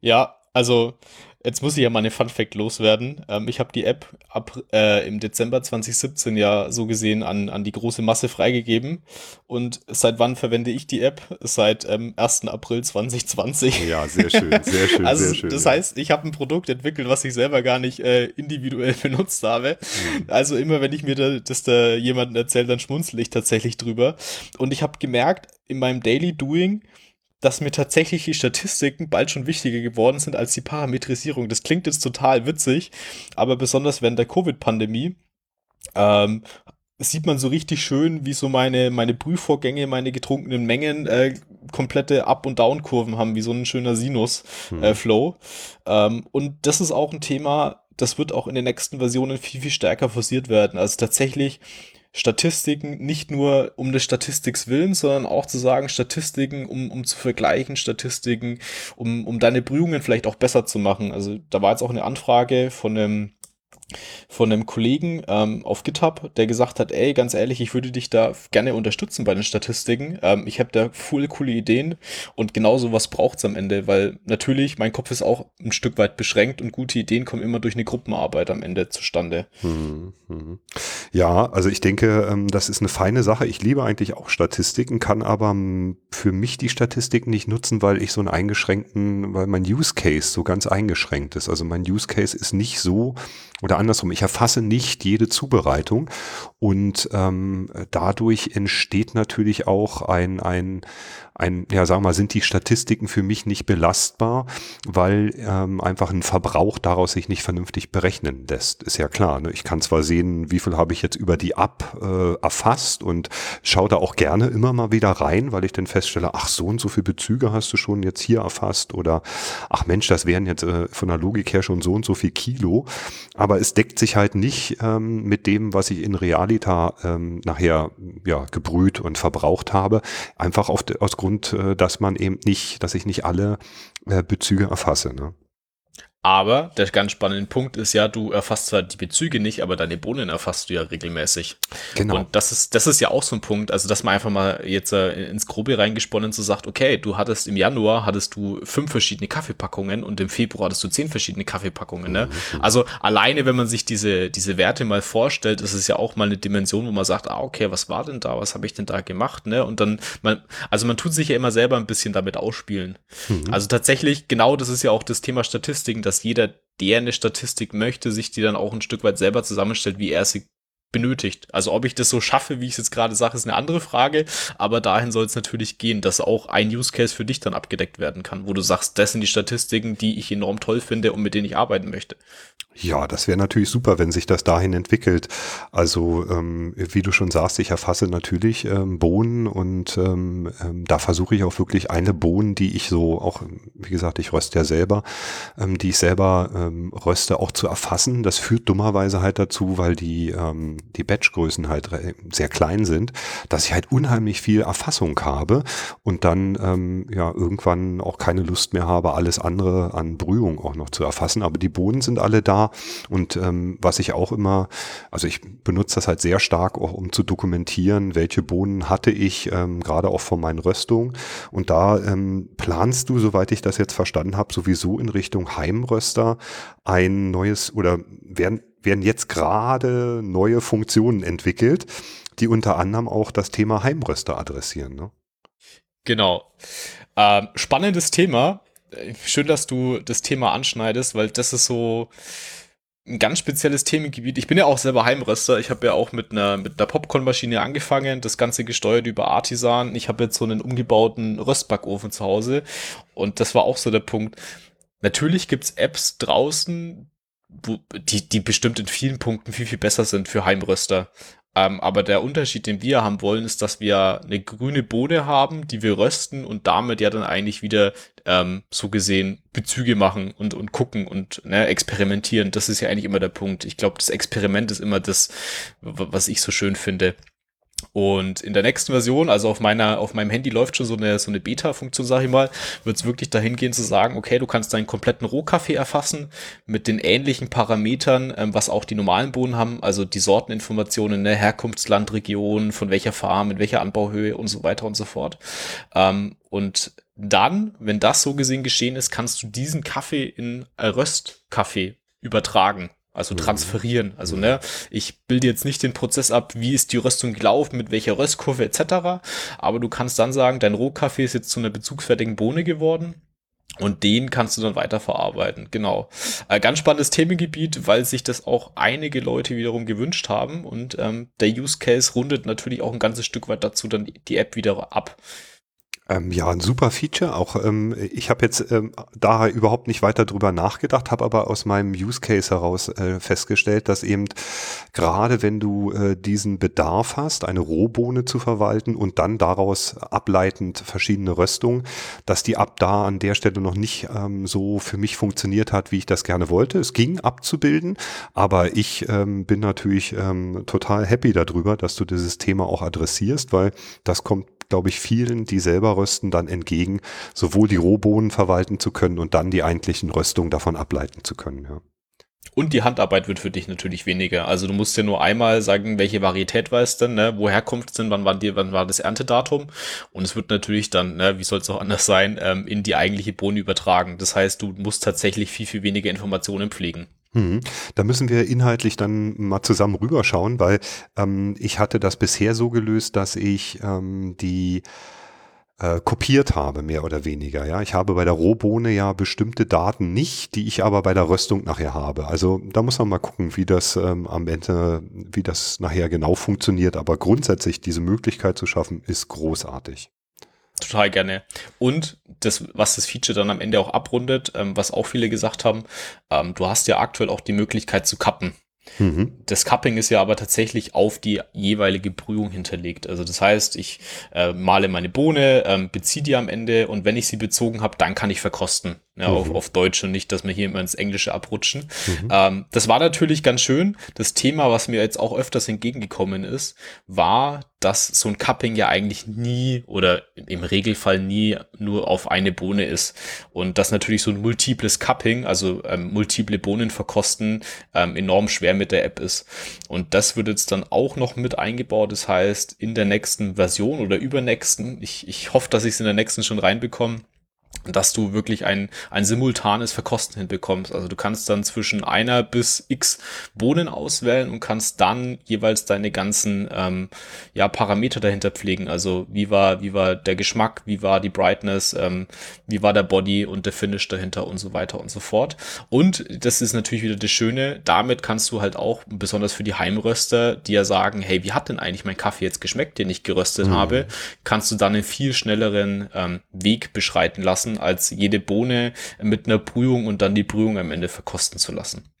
Ja, also Jetzt muss ich ja mal eine Fun Fact loswerden. Ähm, ich habe die App ab äh, im Dezember 2017 ja so gesehen an, an die große Masse freigegeben. Und seit wann verwende ich die App? Seit ähm, 1. April 2020. Ja, sehr schön, sehr schön, also, sehr schön. Das ja. heißt, ich habe ein Produkt entwickelt, was ich selber gar nicht äh, individuell benutzt habe. Mhm. Also immer, wenn ich mir da, das da jemanden erzähle, dann schmunzel ich tatsächlich drüber. Und ich habe gemerkt, in meinem Daily Doing, dass mir tatsächlich die Statistiken bald schon wichtiger geworden sind als die Parametrisierung. Das klingt jetzt total witzig, aber besonders während der Covid-Pandemie ähm, sieht man so richtig schön, wie so meine, meine Prüfvorgänge, meine getrunkenen Mengen äh, komplette Up- und Down-Kurven haben, wie so ein schöner Sinus-Flow. Hm. Äh, ähm, und das ist auch ein Thema, das wird auch in den nächsten Versionen viel, viel stärker forciert werden. Also tatsächlich Statistiken nicht nur um des Statistiks willen, sondern auch zu sagen, Statistiken, um, um zu vergleichen, Statistiken, um, um deine Prüfungen vielleicht auch besser zu machen. Also da war jetzt auch eine Anfrage von einem von einem Kollegen ähm, auf GitHub, der gesagt hat, ey, ganz ehrlich, ich würde dich da gerne unterstützen bei den Statistiken. Ähm, ich habe da voll coole Ideen und genau sowas braucht's am Ende, weil natürlich, mein Kopf ist auch ein Stück weit beschränkt und gute Ideen kommen immer durch eine Gruppenarbeit am Ende zustande. Hm, hm. Ja, also ich denke, ähm, das ist eine feine Sache. Ich liebe eigentlich auch Statistiken, kann aber ähm, für mich die Statistiken nicht nutzen, weil ich so einen eingeschränkten, weil mein Use Case so ganz eingeschränkt ist. Also mein Use Case ist nicht so, oder andersrum, ich erfasse nicht jede Zubereitung und ähm, dadurch entsteht natürlich auch ein, ein, ein, ja, sagen wir mal, sind die Statistiken für mich nicht belastbar, weil ähm, einfach ein Verbrauch daraus sich nicht vernünftig berechnen lässt. Ist ja klar. Ne? Ich kann zwar sehen, wie viel habe ich jetzt über die App äh, erfasst und schaue da auch gerne immer mal wieder rein, weil ich dann feststelle, ach, so und so viele Bezüge hast du schon jetzt hier erfasst oder ach Mensch, das wären jetzt äh, von der Logik her schon so und so viel Kilo. Aber es deckt sich halt nicht ähm, mit dem, was ich in Realita ähm, nachher ja, gebrüht und verbraucht habe. Einfach auf, aus Grund, äh, dass man eben nicht, dass ich nicht alle äh, Bezüge erfasse. Ne? Aber der ganz spannende Punkt ist ja, du erfasst zwar die Bezüge nicht, aber deine Bohnen erfasst du ja regelmäßig. Genau. Und das ist, das ist ja auch so ein Punkt, also dass man einfach mal jetzt äh, ins Grobe reingesponnen so sagt, okay, du hattest im Januar hattest du fünf verschiedene Kaffeepackungen und im Februar hattest du zehn verschiedene Kaffeepackungen. Ne? Mhm. Also alleine, wenn man sich diese, diese Werte mal vorstellt, ist es ja auch mal eine Dimension, wo man sagt, ah, okay, was war denn da, was habe ich denn da gemacht? Ne? Und dann, man, also man tut sich ja immer selber ein bisschen damit ausspielen. Mhm. Also tatsächlich, genau das ist ja auch das Thema Statistiken, dass jeder, der eine Statistik möchte, sich die dann auch ein Stück weit selber zusammenstellt, wie er sie benötigt. Also ob ich das so schaffe, wie ich es jetzt gerade sage, ist eine andere Frage, aber dahin soll es natürlich gehen, dass auch ein Use Case für dich dann abgedeckt werden kann, wo du sagst, das sind die Statistiken, die ich enorm toll finde und mit denen ich arbeiten möchte. Ja, das wäre natürlich super, wenn sich das dahin entwickelt. Also ähm, wie du schon sagst, ich erfasse natürlich ähm, Bohnen und ähm, ähm, da versuche ich auch wirklich eine Bohnen, die ich so auch, wie gesagt, ich röste ja selber, ähm, die ich selber ähm, röste, auch zu erfassen. Das führt dummerweise halt dazu, weil die, die Batchgrößen halt sehr klein sind, dass ich halt unheimlich viel Erfassung habe und dann ähm, ja irgendwann auch keine Lust mehr habe, alles andere an Brühung auch noch zu erfassen. Aber die Bohnen sind alle da und ähm, was ich auch immer, also ich benutze das halt sehr stark auch, um zu dokumentieren, welche Bohnen hatte ich, ähm, gerade auch von meinen Röstungen. Und da ähm, planst du, soweit ich das jetzt verstanden habe, sowieso in Richtung Heimröster ein neues oder werden, werden jetzt gerade neue Funktionen entwickelt, die unter anderem auch das Thema Heimröster adressieren. Ne? Genau. Ähm, spannendes Thema schön, dass du das Thema anschneidest, weil das ist so ein ganz spezielles Themengebiet. Ich bin ja auch selber Heimröster. Ich habe ja auch mit einer, mit einer Popcornmaschine angefangen, das Ganze gesteuert über Artisan. Ich habe jetzt so einen umgebauten Röstbackofen zu Hause und das war auch so der Punkt. Natürlich gibt's Apps draußen, die, die bestimmt in vielen Punkten viel, viel besser sind für Heimröster. Ähm, aber der Unterschied, den wir haben wollen, ist, dass wir eine grüne Bohne haben, die wir rösten und damit ja dann eigentlich wieder ähm, so gesehen Bezüge machen und, und gucken und ne, experimentieren. Das ist ja eigentlich immer der Punkt. Ich glaube, das Experiment ist immer das, was ich so schön finde. Und in der nächsten Version, also auf meiner, auf meinem Handy läuft schon so eine, so eine Beta-Funktion, sag ich mal, wird es wirklich dahin gehen zu sagen, okay, du kannst deinen kompletten Rohkaffee erfassen mit den ähnlichen Parametern, ähm, was auch die normalen Bohnen haben, also die Sorteninformationen, ne, Herkunftsland, Region, von welcher Farm, in welcher Anbauhöhe und so weiter und so fort. Ähm, und dann, wenn das so gesehen geschehen ist, kannst du diesen Kaffee in Röstkaffee übertragen. Also mhm. transferieren. Also, ne, ich bilde jetzt nicht den Prozess ab, wie ist die Röstung gelaufen, mit welcher Röstkurve etc. Aber du kannst dann sagen, dein Rohkaffee ist jetzt zu einer bezugsfertigen Bohne geworden. Und den kannst du dann weiterverarbeiten. Genau. Äh, ganz spannendes Themengebiet, weil sich das auch einige Leute wiederum gewünscht haben. Und ähm, der Use Case rundet natürlich auch ein ganzes Stück weit dazu dann die App wieder ab. Ähm, ja, ein super Feature. Auch ähm, ich habe jetzt ähm, da überhaupt nicht weiter drüber nachgedacht, habe aber aus meinem Use Case heraus äh, festgestellt, dass eben gerade wenn du äh, diesen Bedarf hast, eine Rohbohne zu verwalten und dann daraus ableitend verschiedene Röstungen, dass die ab da an der Stelle noch nicht ähm, so für mich funktioniert hat, wie ich das gerne wollte. Es ging abzubilden, aber ich ähm, bin natürlich ähm, total happy darüber, dass du dieses Thema auch adressierst, weil das kommt glaube ich, vielen, die selber rösten, dann entgegen, sowohl die Rohbohnen verwalten zu können und dann die eigentlichen Röstungen davon ableiten zu können. Ja. Und die Handarbeit wird für dich natürlich weniger. Also du musst ja nur einmal sagen, welche Varietät war es denn, ne? woher kommt es denn, wann war, die, wann war das Erntedatum? Und es wird natürlich dann, ne, wie soll es auch anders sein, ähm, in die eigentliche Bohne übertragen. Das heißt, du musst tatsächlich viel, viel weniger Informationen pflegen. Hm. Da müssen wir inhaltlich dann mal zusammen rüberschauen, weil ähm, ich hatte das bisher so gelöst, dass ich ähm, die äh, kopiert habe, mehr oder weniger. Ja, ich habe bei der Rohbohne ja bestimmte Daten nicht, die ich aber bei der Röstung nachher habe. Also da muss man mal gucken, wie das ähm, am Ende, wie das nachher genau funktioniert. Aber grundsätzlich diese Möglichkeit zu schaffen, ist großartig. Total gerne. Und das, was das Feature dann am Ende auch abrundet, ähm, was auch viele gesagt haben, ähm, du hast ja aktuell auch die Möglichkeit zu kappen. Mhm. Das Cupping ist ja aber tatsächlich auf die jeweilige Brühung hinterlegt. Also das heißt, ich äh, male meine Bohne, ähm, beziehe die am Ende und wenn ich sie bezogen habe, dann kann ich verkosten. Ja, mhm. auf, auf Deutsch und nicht, dass wir hier immer ins Englische abrutschen. Mhm. Ähm, das war natürlich ganz schön. Das Thema, was mir jetzt auch öfters entgegengekommen ist, war, dass so ein Cupping ja eigentlich nie oder im Regelfall nie nur auf eine Bohne ist. Und dass natürlich so ein multiples Cupping, also ähm, multiple Bohnen verkosten, ähm, enorm schwer mit der App ist. Und das wird jetzt dann auch noch mit eingebaut. Das heißt, in der nächsten Version oder übernächsten, ich, ich hoffe, dass ich es in der nächsten schon reinbekomme, dass du wirklich ein, ein simultanes Verkosten hinbekommst. Also du kannst dann zwischen einer bis x Bohnen auswählen und kannst dann jeweils deine ganzen ähm, ja, Parameter dahinter pflegen. Also wie war, wie war der Geschmack, wie war die Brightness, ähm, wie war der Body und der Finish dahinter und so weiter und so fort. Und das ist natürlich wieder das Schöne, damit kannst du halt auch, besonders für die Heimröster, die ja sagen, hey, wie hat denn eigentlich mein Kaffee jetzt geschmeckt, den ich geröstet mhm. habe, kannst du dann einen viel schnelleren ähm, Weg beschreiten lassen lassen, als jede Bohne mit einer Brühung und dann die Brühung am Ende verkosten zu lassen.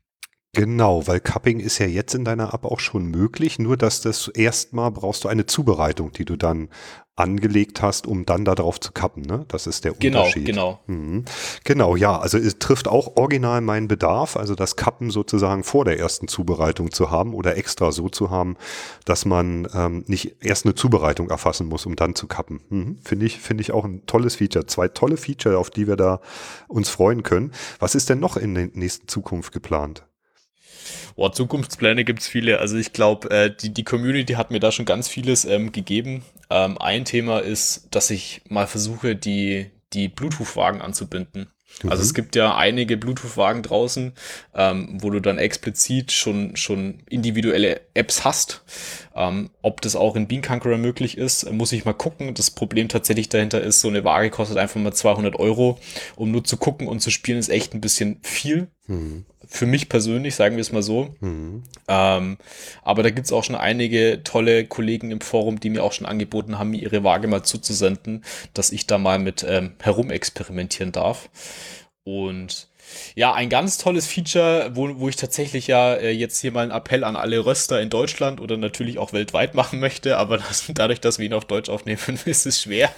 Genau, weil Cupping ist ja jetzt in deiner App auch schon möglich, nur dass das erstmal brauchst du eine Zubereitung, die du dann angelegt hast, um dann darauf zu kappen. Ne? Das ist der genau, Unterschied. Genau, mhm. genau. ja. Also es trifft auch original meinen Bedarf, also das Kappen sozusagen vor der ersten Zubereitung zu haben oder extra so zu haben, dass man ähm, nicht erst eine Zubereitung erfassen muss, um dann zu kappen. Mhm. Finde ich, finde ich auch ein tolles Feature. Zwei tolle Feature, auf die wir da uns freuen können. Was ist denn noch in der nächsten Zukunft geplant? Boah, Zukunftspläne gibt's viele. Also ich glaube, äh, die, die Community hat mir da schon ganz vieles ähm, gegeben. Ähm, ein Thema ist, dass ich mal versuche, die, die Bluetooth-Wagen anzubinden. Also mhm. Also es gibt ja einige Bluetooth-Wagen draußen, ähm, wo du dann explizit schon, schon individuelle Apps hast. Ähm, ob das auch in Bean Conqueror möglich ist, muss ich mal gucken. Das Problem tatsächlich dahinter ist, so eine Waage kostet einfach mal 200 Euro. Um nur zu gucken und zu spielen, ist echt ein bisschen viel. Mhm. Für mich persönlich, sagen wir es mal so. Mhm. Ähm, aber da gibt es auch schon einige tolle Kollegen im Forum, die mir auch schon angeboten haben, mir ihre Waage mal zuzusenden, dass ich da mal mit ähm, herumexperimentieren darf. Und ja, ein ganz tolles Feature, wo, wo ich tatsächlich ja äh, jetzt hier mal einen Appell an alle Röster in Deutschland oder natürlich auch weltweit machen möchte, aber das, dadurch, dass wir ihn auf Deutsch aufnehmen, ist es schwer,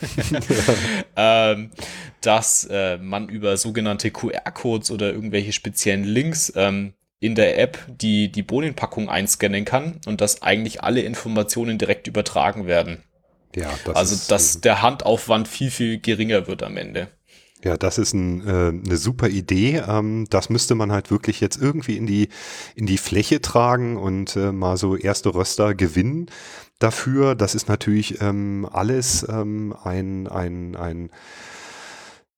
ähm, dass äh, man über sogenannte QR-Codes oder irgendwelche speziellen Links ähm, in der App die, die Bohnenpackung einscannen kann und dass eigentlich alle Informationen direkt übertragen werden. Ja, das also, dass der Handaufwand viel, viel geringer wird am Ende. Ja, das ist ein, äh, eine super Idee. Ähm, das müsste man halt wirklich jetzt irgendwie in die, in die Fläche tragen und äh, mal so erste Röster gewinnen dafür. Das ist natürlich ähm, alles ähm, ein, ein, ein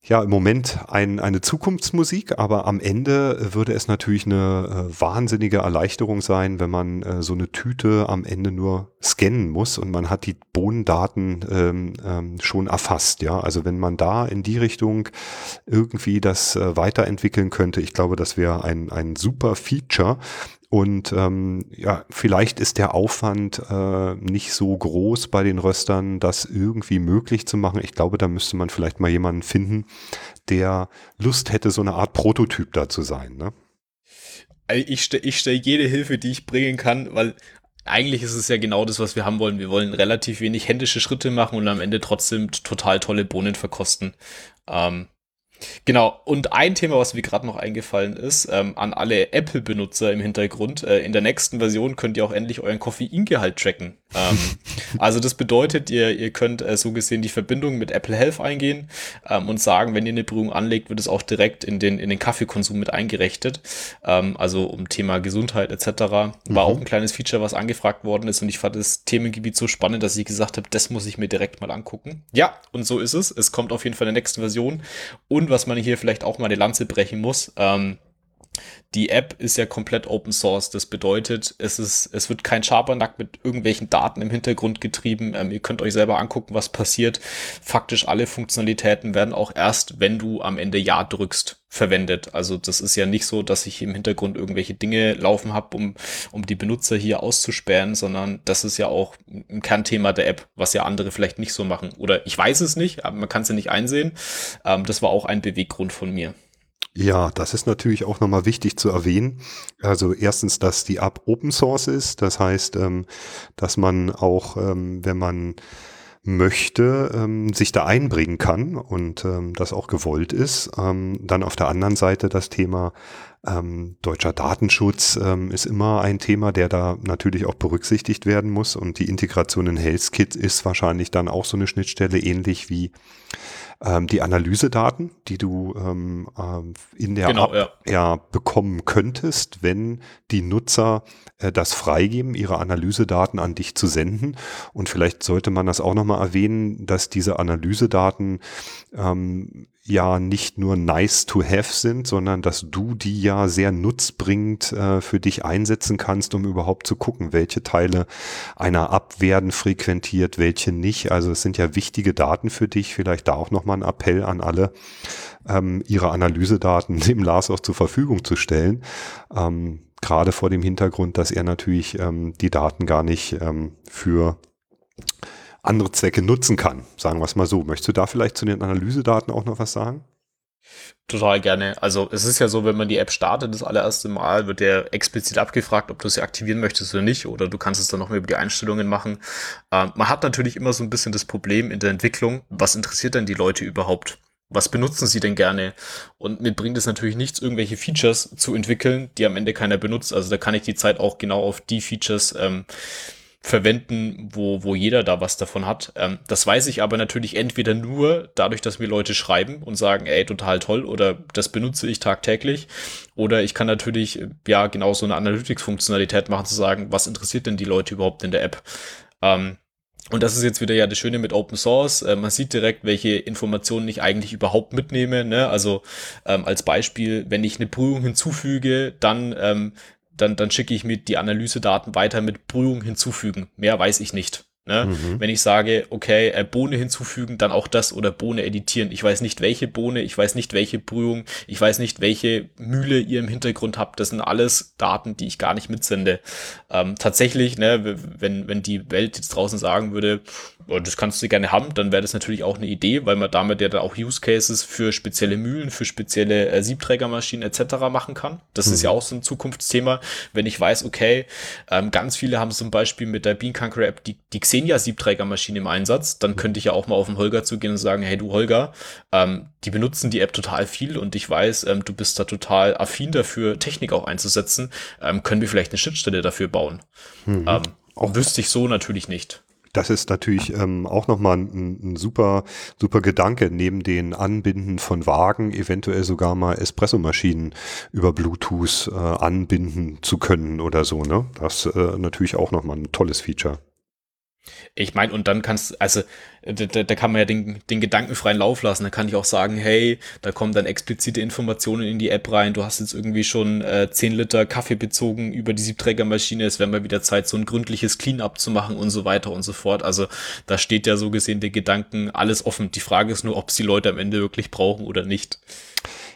ja im Moment ein, eine Zukunftsmusik, aber am Ende würde es natürlich eine äh, wahnsinnige Erleichterung sein, wenn man äh, so eine Tüte am Ende nur scannen muss und man hat die Bohnendaten ähm, ähm, schon erfasst. Ja, also wenn man da in die Richtung irgendwie das äh, weiterentwickeln könnte, ich glaube, das wäre ein, ein super Feature, und ähm, ja, vielleicht ist der Aufwand äh, nicht so groß bei den Röstern, das irgendwie möglich zu machen. Ich glaube, da müsste man vielleicht mal jemanden finden, der Lust hätte, so eine Art Prototyp da zu sein. Ne? Ich stelle ich stell jede Hilfe, die ich bringen kann, weil eigentlich ist es ja genau das, was wir haben wollen. Wir wollen relativ wenig händische Schritte machen und am Ende trotzdem total tolle Bohnen verkosten. Ähm, Genau, und ein Thema, was mir gerade noch eingefallen ist, ähm, an alle Apple-Benutzer im Hintergrund, äh, in der nächsten Version könnt ihr auch endlich euren Koffeingehalt tracken. Ähm, also das bedeutet, ihr, ihr könnt äh, so gesehen die Verbindung mit Apple Health eingehen ähm, und sagen, wenn ihr eine Brühung anlegt, wird es auch direkt in den, in den Kaffeekonsum mit eingerechnet. Ähm, also um Thema Gesundheit etc. War mhm. auch ein kleines Feature, was angefragt worden ist und ich fand das Themengebiet so spannend, dass ich gesagt habe, das muss ich mir direkt mal angucken. Ja, und so ist es. Es kommt auf jeden Fall in der nächsten Version und was man hier vielleicht auch mal eine Lanze brechen muss, ähm, die App ist ja komplett Open Source. Das bedeutet, es ist, es wird kein Schabernack mit irgendwelchen Daten im Hintergrund getrieben. Ähm, ihr könnt euch selber angucken, was passiert. Faktisch alle Funktionalitäten werden auch erst, wenn du am Ende Ja drückst, verwendet. Also das ist ja nicht so, dass ich im Hintergrund irgendwelche Dinge laufen habe, um, um die Benutzer hier auszusperren, sondern das ist ja auch ein Kernthema der App, was ja andere vielleicht nicht so machen. Oder ich weiß es nicht, aber man kann es ja nicht einsehen. Ähm, das war auch ein Beweggrund von mir. Ja, das ist natürlich auch nochmal wichtig zu erwähnen. Also erstens, dass die App Open Source ist. Das heißt, ähm, dass man auch, ähm, wenn man möchte, ähm, sich da einbringen kann und das auch gewollt ist. Dann auf der anderen Seite das Thema deutscher Datenschutz ist immer ein Thema, der da natürlich auch berücksichtigt werden muss und die Integration in HealthKit ist wahrscheinlich dann auch so eine Schnittstelle ähnlich wie ähm, die Analysedaten, die du ähm, ähm, in der genau, App ja. ja. bekommen könntest, wenn die Nutzer äh, das freigeben, ihre Analysedaten an dich zu senden. Und vielleicht sollte man das auch nochmal erwähnen, dass diese Analysedaten ähm, ja nicht nur nice to have sind, sondern dass du die ja sehr nutzbringend äh, für dich einsetzen kannst, um überhaupt zu gucken, welche Teile einer App werden frequentiert, welche nicht. Also es sind ja wichtige Daten für dich. Vielleicht da auch nochmal ein Appell an alle, ähm, ihre Analysedaten dem Lars auch zur Verfügung zu stellen. Ähm, gerade vor dem Hintergrund, dass er natürlich ähm, die Daten gar nicht ähm, für andere Zwecke nutzen kann. Sagen wir es mal so. Möchtest du da vielleicht zu den Analysedaten auch noch was sagen? Total gerne. Also es ist ja so, wenn man die App startet, das allererste Mal wird der explizit abgefragt, ob du sie aktivieren möchtest oder nicht, oder du kannst es dann nochmal über die Einstellungen machen. Ähm, man hat natürlich immer so ein bisschen das Problem in der Entwicklung, was interessiert denn die Leute überhaupt? Was benutzen sie denn gerne? Und mir bringt es natürlich nichts, irgendwelche Features zu entwickeln, die am Ende keiner benutzt. Also da kann ich die Zeit auch genau auf die Features ähm, verwenden, wo, wo jeder da was davon hat. Ähm, das weiß ich aber natürlich entweder nur dadurch, dass mir Leute schreiben und sagen, ey, total toll oder das benutze ich tagtäglich. Oder ich kann natürlich, ja, genau so eine Analytics-Funktionalität machen, zu sagen, was interessiert denn die Leute überhaupt in der App? Ähm, und das ist jetzt wieder ja das Schöne mit Open Source. Äh, man sieht direkt, welche Informationen ich eigentlich überhaupt mitnehme. Ne? Also ähm, als Beispiel, wenn ich eine Prüfung hinzufüge, dann ähm, dann, dann schicke ich mir die Analysedaten weiter mit Brühung hinzufügen. Mehr weiß ich nicht. Ne? Mhm. Wenn ich sage, okay, äh, Bohne hinzufügen, dann auch das oder Bohne editieren. Ich weiß nicht, welche Bohne, ich weiß nicht, welche Brühung, ich weiß nicht, welche Mühle ihr im Hintergrund habt. Das sind alles Daten, die ich gar nicht mitsende. Ähm, tatsächlich, ne, wenn, wenn die Welt jetzt draußen sagen würde, das kannst du gerne haben, dann wäre das natürlich auch eine Idee, weil man damit ja dann auch Use Cases für spezielle Mühlen, für spezielle äh, Siebträgermaschinen etc. machen kann. Das mhm. ist ja auch so ein Zukunftsthema. Wenn ich weiß, okay, ähm, ganz viele haben zum Beispiel mit der Bean Conqueror App die, die Xenia-Siebträgermaschine im Einsatz, dann könnte ich ja auch mal auf den Holger zugehen und sagen, hey du Holger, ähm, die benutzen die App total viel und ich weiß, ähm, du bist da total affin dafür, Technik auch einzusetzen. Ähm, können wir vielleicht eine Schnittstelle dafür bauen? Mhm. Ähm, wüsste ich so natürlich nicht das ist natürlich ähm, auch nochmal ein, ein super, super Gedanke, neben den Anbinden von Wagen eventuell sogar mal Espressomaschinen über Bluetooth äh, anbinden zu können oder so. Ne? Das äh, natürlich auch nochmal ein tolles Feature. Ich meine, und dann kannst also da, da kann man ja den, den gedankenfreien Lauf lassen. Da kann ich auch sagen, hey, da kommen dann explizite Informationen in die App rein. Du hast jetzt irgendwie schon äh, 10 Liter Kaffee bezogen über die Siebträgermaschine. Es wäre mal wieder Zeit, so ein gründliches Clean-up zu machen und so weiter und so fort. Also da steht ja so gesehen der Gedanken alles offen. Die Frage ist nur, ob es die Leute am Ende wirklich brauchen oder nicht.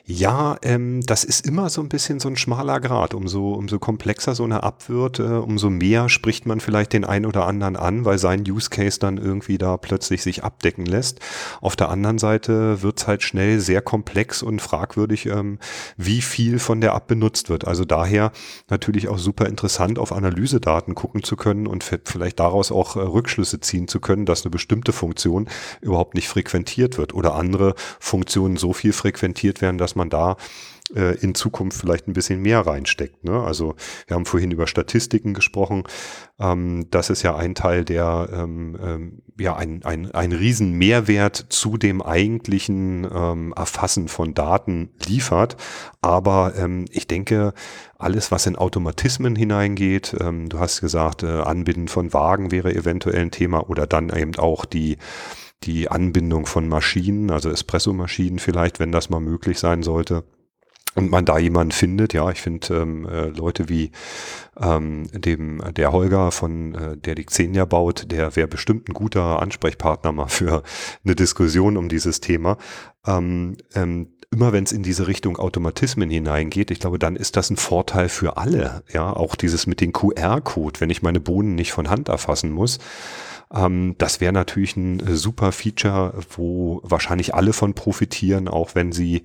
Ja, ähm, das ist immer so ein bisschen so ein schmaler Grad. Umso, umso komplexer so eine App wird, äh, umso mehr spricht man vielleicht den einen oder anderen an, weil sein Use Case dann irgendwie da plötzlich sich abdecken lässt. Auf der anderen Seite wird's halt schnell sehr komplex und fragwürdig, ähm, wie viel von der App benutzt wird. Also daher natürlich auch super interessant, auf Analysedaten gucken zu können und vielleicht daraus auch äh, Rückschlüsse ziehen zu können, dass eine bestimmte Funktion überhaupt nicht frequentiert wird oder andere Funktionen so viel frequentiert werden, dass man man da äh, in Zukunft vielleicht ein bisschen mehr reinsteckt. Ne? Also wir haben vorhin über Statistiken gesprochen. Ähm, das ist ja ein Teil, der ähm, ähm, ja ein, ein, ein riesen Mehrwert zu dem eigentlichen ähm, Erfassen von Daten liefert. Aber ähm, ich denke, alles, was in Automatismen hineingeht, ähm, du hast gesagt, äh, Anbinden von Wagen wäre eventuell ein Thema oder dann eben auch die die Anbindung von Maschinen, also Espresso-Maschinen vielleicht, wenn das mal möglich sein sollte. Und man da jemanden findet, ja, ich finde ähm, äh, Leute wie ähm, dem der Holger von äh, der die Xenia baut, der wäre bestimmt ein guter Ansprechpartner mal für eine Diskussion um dieses Thema. Ähm, ähm, immer wenn es in diese Richtung Automatismen hineingeht, ich glaube, dann ist das ein Vorteil für alle. Ja, auch dieses mit dem QR-Code, wenn ich meine Bohnen nicht von Hand erfassen muss. Ähm, das wäre natürlich ein äh, super Feature, wo wahrscheinlich alle von profitieren, auch wenn sie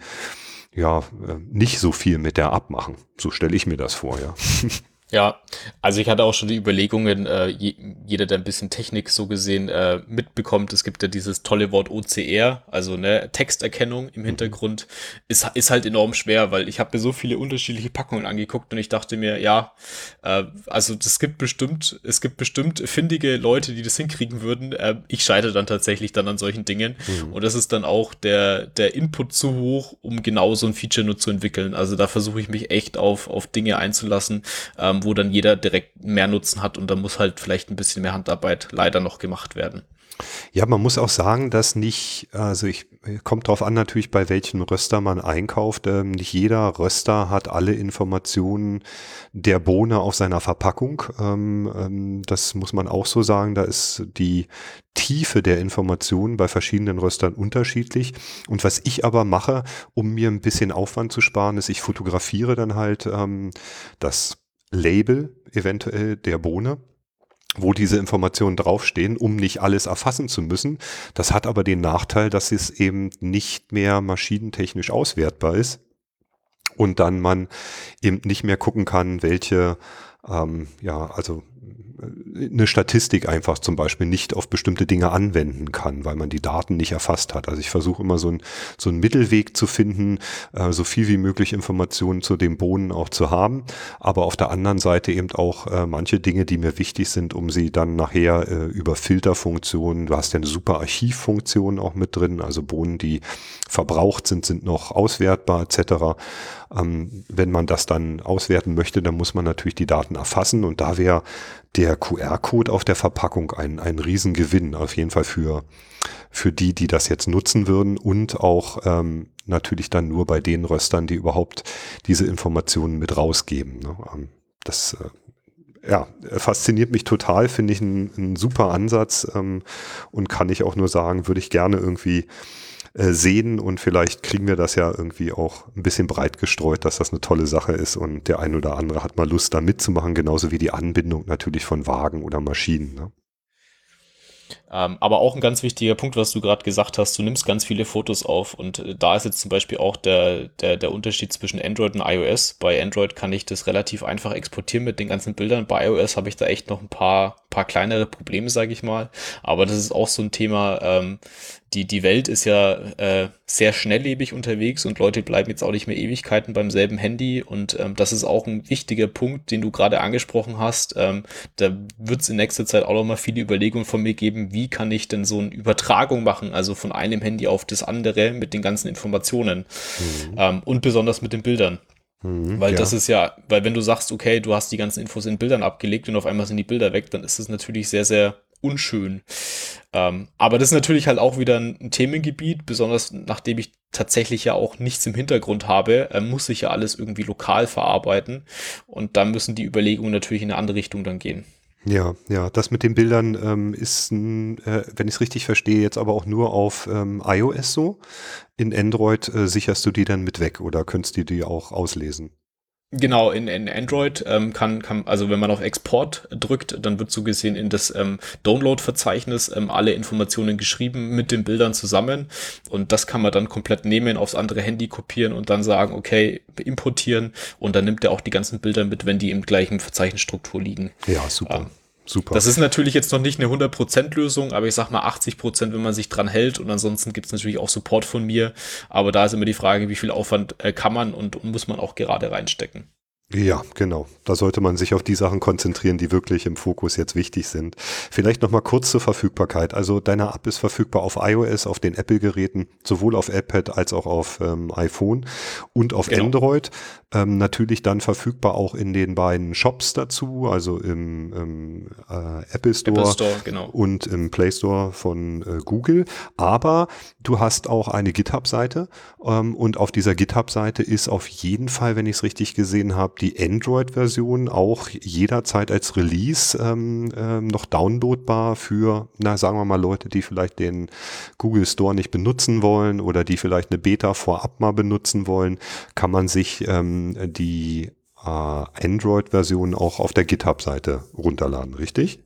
ja äh, nicht so viel mit der abmachen. So stelle ich mir das vor, ja. Ja, also ich hatte auch schon die Überlegungen, äh, je, jeder, der ein bisschen Technik so gesehen äh, mitbekommt, es gibt ja dieses tolle Wort OCR, also ne, Texterkennung im mhm. Hintergrund, ist, ist halt enorm schwer, weil ich habe mir so viele unterschiedliche Packungen angeguckt und ich dachte mir, ja, äh, also das gibt bestimmt, es gibt bestimmt findige Leute, die das hinkriegen würden. Äh, ich scheitere dann tatsächlich dann an solchen Dingen mhm. und das ist dann auch der, der Input zu hoch, um genau so ein Feature nur zu entwickeln. Also da versuche ich mich echt auf, auf Dinge einzulassen. Ähm, ähm, wo dann jeder direkt mehr Nutzen hat und da muss halt vielleicht ein bisschen mehr Handarbeit leider noch gemacht werden. Ja, man muss auch sagen, dass nicht, also ich kommt drauf an natürlich, bei welchen Röster man einkauft. Ähm, nicht jeder Röster hat alle Informationen der Bohne auf seiner Verpackung. Ähm, ähm, das muss man auch so sagen. Da ist die Tiefe der Informationen bei verschiedenen Röstern unterschiedlich. Und was ich aber mache, um mir ein bisschen Aufwand zu sparen, ist, ich fotografiere dann halt ähm, das Label eventuell der Bohne wo diese Informationen draufstehen, um nicht alles erfassen zu müssen. Das hat aber den Nachteil, dass es eben nicht mehr maschinentechnisch auswertbar ist und dann man eben nicht mehr gucken kann, welche, ähm, ja, also eine Statistik einfach zum Beispiel nicht auf bestimmte Dinge anwenden kann, weil man die Daten nicht erfasst hat. Also ich versuche immer so, ein, so einen Mittelweg zu finden, äh, so viel wie möglich Informationen zu den Bohnen auch zu haben, aber auf der anderen Seite eben auch äh, manche Dinge, die mir wichtig sind, um sie dann nachher äh, über Filterfunktionen, du hast ja eine super Archivfunktion auch mit drin, also Bohnen, die verbraucht sind, sind noch auswertbar etc. Ähm, wenn man das dann auswerten möchte, dann muss man natürlich die Daten erfassen und da wäre der QR-Code auf der Verpackung ein, ein Riesengewinn, auf jeden Fall für, für die, die das jetzt nutzen würden und auch ähm, natürlich dann nur bei den Röstern, die überhaupt diese Informationen mit rausgeben. Ne? Ähm, das äh, ja, fasziniert mich total, finde ich ein, ein super Ansatz ähm, und kann ich auch nur sagen, würde ich gerne irgendwie äh, sehen und vielleicht kriegen wir das ja irgendwie auch ein bisschen breit gestreut, dass das eine tolle Sache ist und der ein oder andere hat mal Lust da mitzumachen, genauso wie die Anbindung natürlich von Wagen oder Maschinen. Ne? Ähm, aber auch ein ganz wichtiger Punkt, was du gerade gesagt hast, du nimmst ganz viele Fotos auf und äh, da ist jetzt zum Beispiel auch der, der, der Unterschied zwischen Android und iOS. Bei Android kann ich das relativ einfach exportieren mit den ganzen Bildern. Bei iOS habe ich da echt noch ein paar, paar kleinere Probleme, sage ich mal. Aber das ist auch so ein Thema, ähm, die, die Welt ist ja äh, sehr schnelllebig unterwegs und Leute bleiben jetzt auch nicht mehr Ewigkeiten beim selben Handy und ähm, das ist auch ein wichtiger Punkt, den du gerade angesprochen hast. Ähm, da wird es in nächster Zeit auch noch mal viele Überlegungen von mir geben, wie kann ich denn so eine Übertragung machen, also von einem Handy auf das andere mit den ganzen Informationen mhm. ähm, und besonders mit den Bildern. Mhm, weil ja. das ist ja, weil wenn du sagst, okay, du hast die ganzen Infos in Bildern abgelegt und auf einmal sind die Bilder weg, dann ist es natürlich sehr, sehr unschön. Ähm, aber das ist natürlich halt auch wieder ein, Themengebiet, besonders nachdem ich tatsächlich ja auch nichts im Hintergrund habe, äh, muss ich ja alles irgendwie lokal verarbeiten. Und da müssen die Überlegungen natürlich in eine andere Richtung dann gehen. Ja, ja, das mit den Bildern ähm, ist, äh, wenn ich es richtig verstehe, jetzt aber auch nur auf ähm, iOS so. In Android äh, sicherst du die dann mit weg oder könntest du die auch auslesen? Genau, in, in Android ähm, kann, kann, also wenn man auf Export drückt, dann wird so gesehen in das ähm, Download-Verzeichnis ähm, alle Informationen geschrieben mit den Bildern zusammen. Und das kann man dann komplett nehmen, aufs andere Handy kopieren und dann sagen, okay, importieren. Und dann nimmt er auch die ganzen Bilder mit, wenn die im gleichen Verzeichnisstruktur liegen. Ja, super. Ähm, Super. Das ist natürlich jetzt noch nicht eine 100% Lösung, aber ich sag mal 80%, wenn man sich dran hält. Und ansonsten gibt es natürlich auch Support von mir. Aber da ist immer die Frage, wie viel Aufwand äh, kann man und, und muss man auch gerade reinstecken. Ja, genau. Da sollte man sich auf die Sachen konzentrieren, die wirklich im Fokus jetzt wichtig sind. Vielleicht nochmal kurz zur Verfügbarkeit. Also deine App ist verfügbar auf iOS, auf den Apple-Geräten, sowohl auf iPad als auch auf ähm, iPhone und auf genau. Android. Ähm, natürlich dann verfügbar auch in den beiden Shops dazu, also im, im äh, Apple, Store Apple Store genau. und im Play Store von äh, Google. Aber du hast auch eine GitHub-Seite ähm, und auf dieser GitHub-Seite ist auf jeden Fall, wenn ich es richtig gesehen habe, die Android-Version auch jederzeit als Release ähm, ähm, noch downloadbar für, na sagen wir mal, Leute, die vielleicht den Google Store nicht benutzen wollen oder die vielleicht eine Beta vorab mal benutzen wollen, kann man sich ähm, die äh, Android-Version auch auf der GitHub-Seite runterladen, richtig?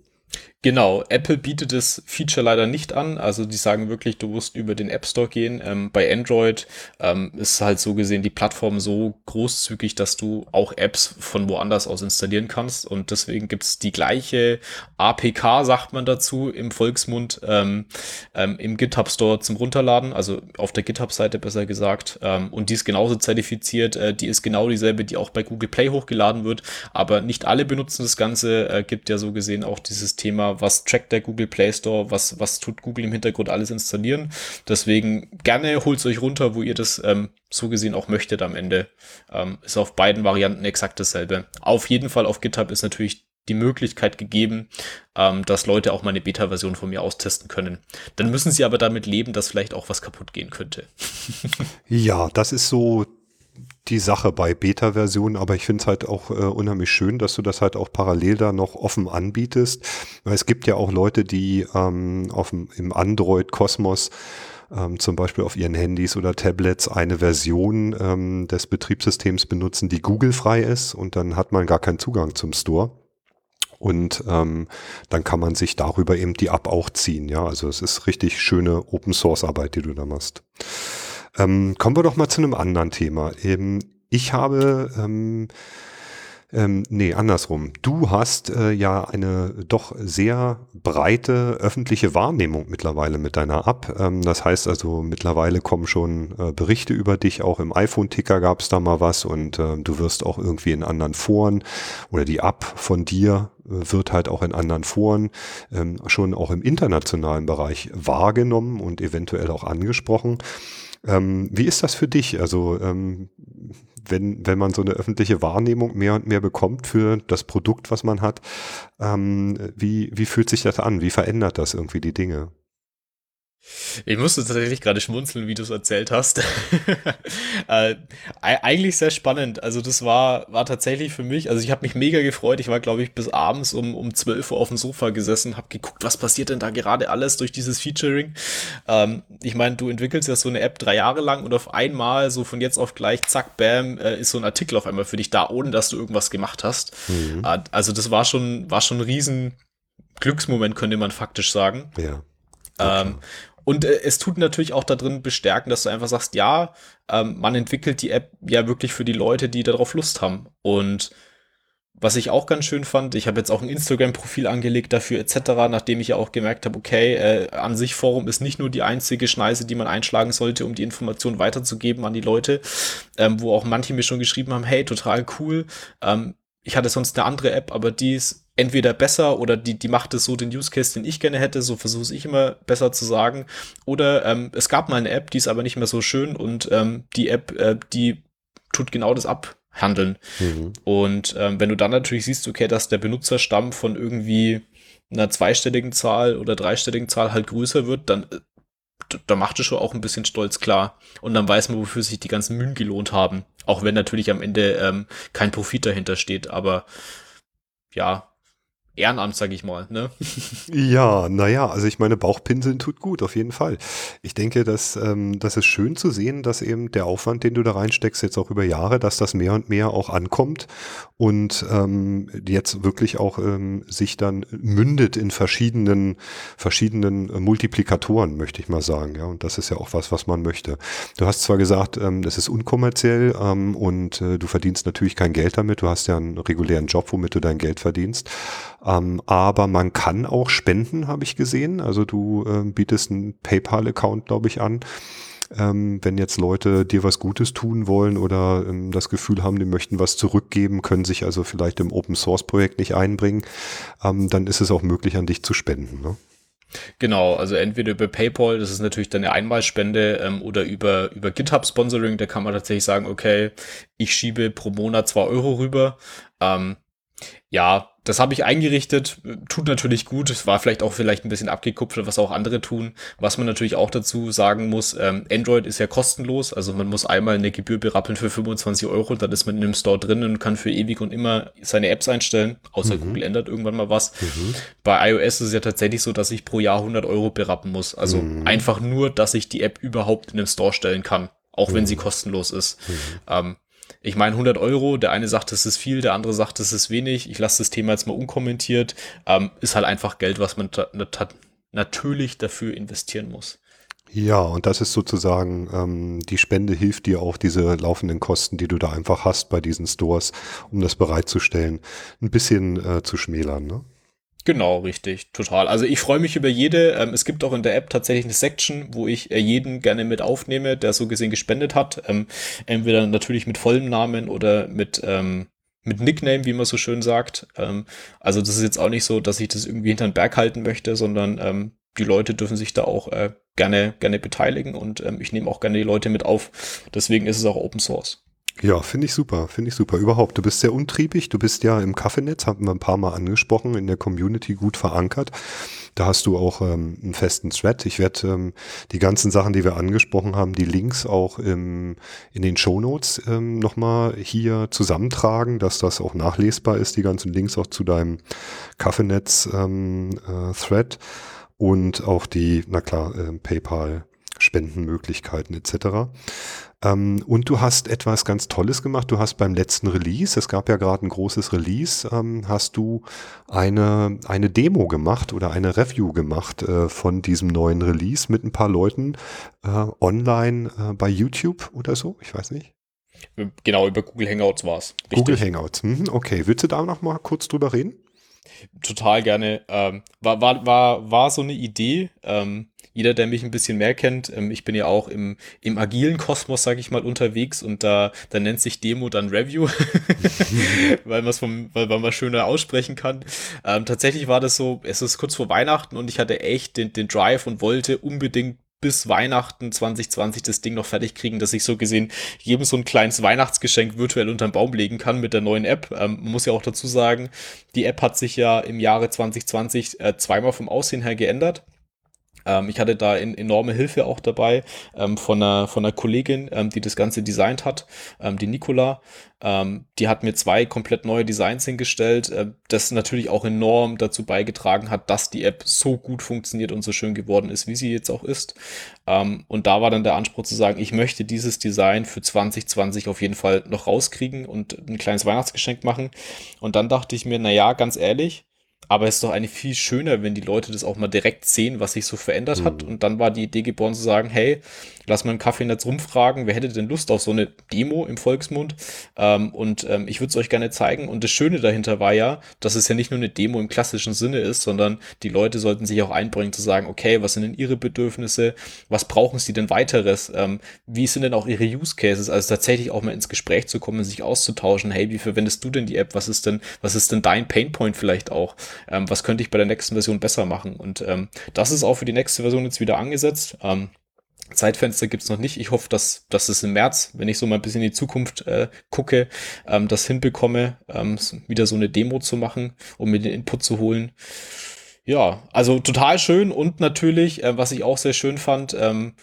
Genau, Apple bietet das Feature leider nicht an. Also die sagen wirklich, du musst über den App Store gehen. Ähm, bei Android ähm, ist halt so gesehen die Plattform so großzügig, dass du auch Apps von woanders aus installieren kannst. Und deswegen gibt's die gleiche APK, sagt man dazu im Volksmund, ähm, ähm, im GitHub Store zum Runterladen, also auf der GitHub-Seite besser gesagt. Ähm, und die ist genauso zertifiziert. Äh, die ist genau dieselbe, die auch bei Google Play hochgeladen wird. Aber nicht alle benutzen das Ganze. Äh, gibt ja so gesehen auch dieses Thema was trackt der Google Play Store, was, was tut Google im Hintergrund alles installieren. Deswegen gerne holt es euch runter, wo ihr das ähm, so gesehen auch möchtet am Ende. Ähm, ist auf beiden Varianten exakt dasselbe. Auf jeden Fall auf GitHub ist natürlich die Möglichkeit gegeben, ähm, dass Leute auch mal eine Beta-Version von mir austesten können. Dann müssen sie aber damit leben, dass vielleicht auch was kaputt gehen könnte. ja, das ist so die Sache bei Beta-Versionen, aber ich finde es halt auch äh, unheimlich schön, dass du das halt auch parallel da noch offen anbietest. Weil es gibt ja auch Leute, die ähm, auf dem, im Android-Kosmos ähm, zum Beispiel auf ihren Handys oder Tablets eine Version ähm, des Betriebssystems benutzen, die Google-frei ist und dann hat man gar keinen Zugang zum Store. Und ähm, dann kann man sich darüber eben die App auch ziehen. Ja, also es ist richtig schöne Open Source Arbeit, die du da machst. Ähm, kommen wir doch mal zu einem anderen Thema. Ähm, ich habe, ähm, ähm, nee, andersrum. Du hast äh, ja eine doch sehr breite öffentliche Wahrnehmung mittlerweile mit deiner App. Ähm, das heißt also, mittlerweile kommen schon äh, Berichte über dich. Auch im iPhone-Ticker gab es da mal was und äh, du wirst auch irgendwie in anderen Foren oder die App von dir äh, wird halt auch in anderen Foren ähm, schon auch im internationalen Bereich wahrgenommen und eventuell auch angesprochen. Ähm, wie ist das für dich? Also ähm, wenn, wenn man so eine öffentliche Wahrnehmung mehr und mehr bekommt für das Produkt, was man hat, ähm, wie, wie fühlt sich das an? Wie verändert das irgendwie die Dinge? Ich musste tatsächlich gerade schmunzeln, wie du es erzählt hast. äh, eigentlich sehr spannend. Also das war, war tatsächlich für mich, also ich habe mich mega gefreut. Ich war, glaube ich, bis abends um, um 12 Uhr auf dem Sofa gesessen, habe geguckt, was passiert denn da gerade alles durch dieses Featuring. Ähm, ich meine, du entwickelst ja so eine App drei Jahre lang und auf einmal, so von jetzt auf gleich, zack, bam, äh, ist so ein Artikel auf einmal für dich da, ohne dass du irgendwas gemacht hast. Mhm. Äh, also das war schon, war schon ein riesen Glücksmoment, könnte man faktisch sagen. Ja. Ähm, und äh, es tut natürlich auch da drin bestärken, dass du einfach sagst, ja, ähm, man entwickelt die App ja wirklich für die Leute, die darauf Lust haben. Und was ich auch ganz schön fand, ich habe jetzt auch ein Instagram-Profil angelegt dafür etc., nachdem ich ja auch gemerkt habe, okay, äh, an sich Forum ist nicht nur die einzige Schneise, die man einschlagen sollte, um die Information weiterzugeben an die Leute, ähm, wo auch manche mir schon geschrieben haben, hey, total cool, ähm, ich hatte sonst eine andere App, aber die ist entweder besser oder die, die macht es so den Use Case, den ich gerne hätte, so versuche ich immer besser zu sagen. Oder ähm, es gab mal eine App, die ist aber nicht mehr so schön und ähm, die App, äh, die tut genau das abhandeln. Mhm. Und ähm, wenn du dann natürlich siehst, okay, dass der Benutzerstamm von irgendwie einer zweistelligen Zahl oder dreistelligen Zahl halt größer wird, dann äh, da macht es schon auch ein bisschen stolz klar. Und dann weiß man, wofür sich die ganzen Mühen gelohnt haben. Auch wenn natürlich am Ende ähm, kein Profit dahinter steht. Aber ja, Ehrenamt, sag ich mal. Ne? Ja, naja, also ich meine, Bauchpinseln tut gut, auf jeden Fall. Ich denke, dass ähm, das ist schön zu sehen, dass eben der Aufwand, den du da reinsteckst, jetzt auch über Jahre, dass das mehr und mehr auch ankommt und ähm, jetzt wirklich auch ähm, sich dann mündet in verschiedenen, verschiedenen Multiplikatoren, möchte ich mal sagen. Ja, und das ist ja auch was, was man möchte. Du hast zwar gesagt, ähm, das ist unkommerziell ähm, und äh, du verdienst natürlich kein Geld damit. Du hast ja einen regulären Job, womit du dein Geld verdienst. Ähm, aber man kann auch spenden, habe ich gesehen. Also du äh, bietest einen PayPal-Account, glaube ich, an. Ähm, wenn jetzt Leute dir was Gutes tun wollen oder ähm, das Gefühl haben, die möchten was zurückgeben, können sich also vielleicht im Open Source Projekt nicht einbringen, ähm, dann ist es auch möglich, an dich zu spenden. Ne? Genau, also entweder über PayPal, das ist natürlich dann eine Einmalspende, ähm, oder über, über GitHub Sponsoring, da kann man tatsächlich sagen, okay, ich schiebe pro Monat zwei Euro rüber. Ähm, ja, das habe ich eingerichtet, tut natürlich gut. Es war vielleicht auch vielleicht ein bisschen abgekupfert, was auch andere tun. Was man natürlich auch dazu sagen muss, ähm, Android ist ja kostenlos, also man muss einmal eine Gebühr berappeln für 25 Euro, dann ist man in einem Store drin und kann für ewig und immer seine Apps einstellen, außer mhm. Google ändert irgendwann mal was. Mhm. Bei iOS ist es ja tatsächlich so, dass ich pro Jahr 100 Euro berappen muss. Also mhm. einfach nur, dass ich die App überhaupt in einem Store stellen kann, auch wenn sie mhm. kostenlos ist. Mhm. Ähm, ich meine 100 Euro, der eine sagt, das ist viel, der andere sagt, das ist wenig. Ich lasse das Thema jetzt mal unkommentiert. Ähm, ist halt einfach Geld, was man natürlich dafür investieren muss. Ja, und das ist sozusagen, ähm, die Spende hilft dir auch, diese laufenden Kosten, die du da einfach hast bei diesen Stores, um das bereitzustellen, ein bisschen äh, zu schmälern. Ne? Genau, richtig, total. Also ich freue mich über jede. Ähm, es gibt auch in der App tatsächlich eine Section, wo ich äh, jeden gerne mit aufnehme, der so gesehen gespendet hat. Ähm, entweder natürlich mit vollem Namen oder mit, ähm, mit Nickname, wie man so schön sagt. Ähm, also das ist jetzt auch nicht so, dass ich das irgendwie hinter den Berg halten möchte, sondern ähm, die Leute dürfen sich da auch äh, gerne, gerne beteiligen und ähm, ich nehme auch gerne die Leute mit auf. Deswegen ist es auch Open Source. Ja, finde ich super, finde ich super. Überhaupt, du bist sehr untriebig, du bist ja im Kaffeenetz, haben wir ein paar Mal angesprochen, in der Community gut verankert. Da hast du auch ähm, einen festen Thread. Ich werde ähm, die ganzen Sachen, die wir angesprochen haben, die Links auch im, in den Show Notes ähm, nochmal hier zusammentragen, dass das auch nachlesbar ist, die ganzen Links auch zu deinem Kaffeenetz-Thread ähm, äh, und auch die, na klar, äh, PayPal. Spendenmöglichkeiten etc. Ähm, und du hast etwas ganz Tolles gemacht. Du hast beim letzten Release, es gab ja gerade ein großes Release, ähm, hast du eine, eine Demo gemacht oder eine Review gemacht äh, von diesem neuen Release mit ein paar Leuten äh, online äh, bei YouTube oder so. Ich weiß nicht. Genau, über Google Hangouts war es. Google Hangouts, mhm, okay. Willst du da noch mal kurz drüber reden? Total gerne. Ähm, war, war, war, war so eine Idee. Ähm, jeder, der mich ein bisschen mehr kennt, ähm, ich bin ja auch im, im agilen Kosmos, sage ich mal, unterwegs und da, da nennt sich Demo dann Review, weil man es vom, weil man schöner aussprechen kann. Ähm, tatsächlich war das so, es ist kurz vor Weihnachten und ich hatte echt den, den Drive und wollte unbedingt bis Weihnachten 2020 das Ding noch fertig kriegen, dass ich so gesehen jedem so ein kleines Weihnachtsgeschenk virtuell unterm Baum legen kann mit der neuen App. Ähm, muss ja auch dazu sagen, die App hat sich ja im Jahre 2020 äh, zweimal vom Aussehen her geändert. Ähm, ich hatte da in, enorme Hilfe auch dabei ähm, von, einer, von einer Kollegin, ähm, die das Ganze designt hat, ähm, die Nicola. Ähm, die hat mir zwei komplett neue Designs hingestellt, äh, das natürlich auch enorm dazu beigetragen hat, dass die App so gut funktioniert und so schön geworden ist, wie sie jetzt auch ist. Ähm, und da war dann der Anspruch zu sagen, ich möchte dieses Design für 2020 auf jeden Fall noch rauskriegen und ein kleines Weihnachtsgeschenk machen. Und dann dachte ich mir, na ja, ganz ehrlich, aber es ist doch eigentlich viel schöner, wenn die Leute das auch mal direkt sehen, was sich so verändert mhm. hat. Und dann war die Idee geboren zu sagen, hey, lass mal im Kaffeenetz rumfragen, wer hätte denn Lust auf so eine Demo im Volksmund? Ähm, und ähm, ich würde es euch gerne zeigen. Und das Schöne dahinter war ja, dass es ja nicht nur eine Demo im klassischen Sinne ist, sondern die Leute sollten sich auch einbringen zu sagen, okay, was sind denn ihre Bedürfnisse? Was brauchen sie denn weiteres? Ähm, wie sind denn auch ihre Use Cases? Also tatsächlich auch mal ins Gespräch zu kommen, sich auszutauschen. Hey, wie verwendest du denn die App? Was ist denn, was ist denn dein Painpoint vielleicht auch? ähm, was könnte ich bei der nächsten Version besser machen. Und ähm, das ist auch für die nächste Version jetzt wieder angesetzt. Ähm, Zeitfenster gibt's noch nicht. Ich hoffe, dass, dass es im März, wenn ich so mal ein bisschen in die Zukunft äh, gucke, ähm, das hinbekomme, ähm, wieder so eine Demo zu machen, um mir den Input zu holen. Ja, also total schön und natürlich, äh, was ich auch sehr schön fand, ähm,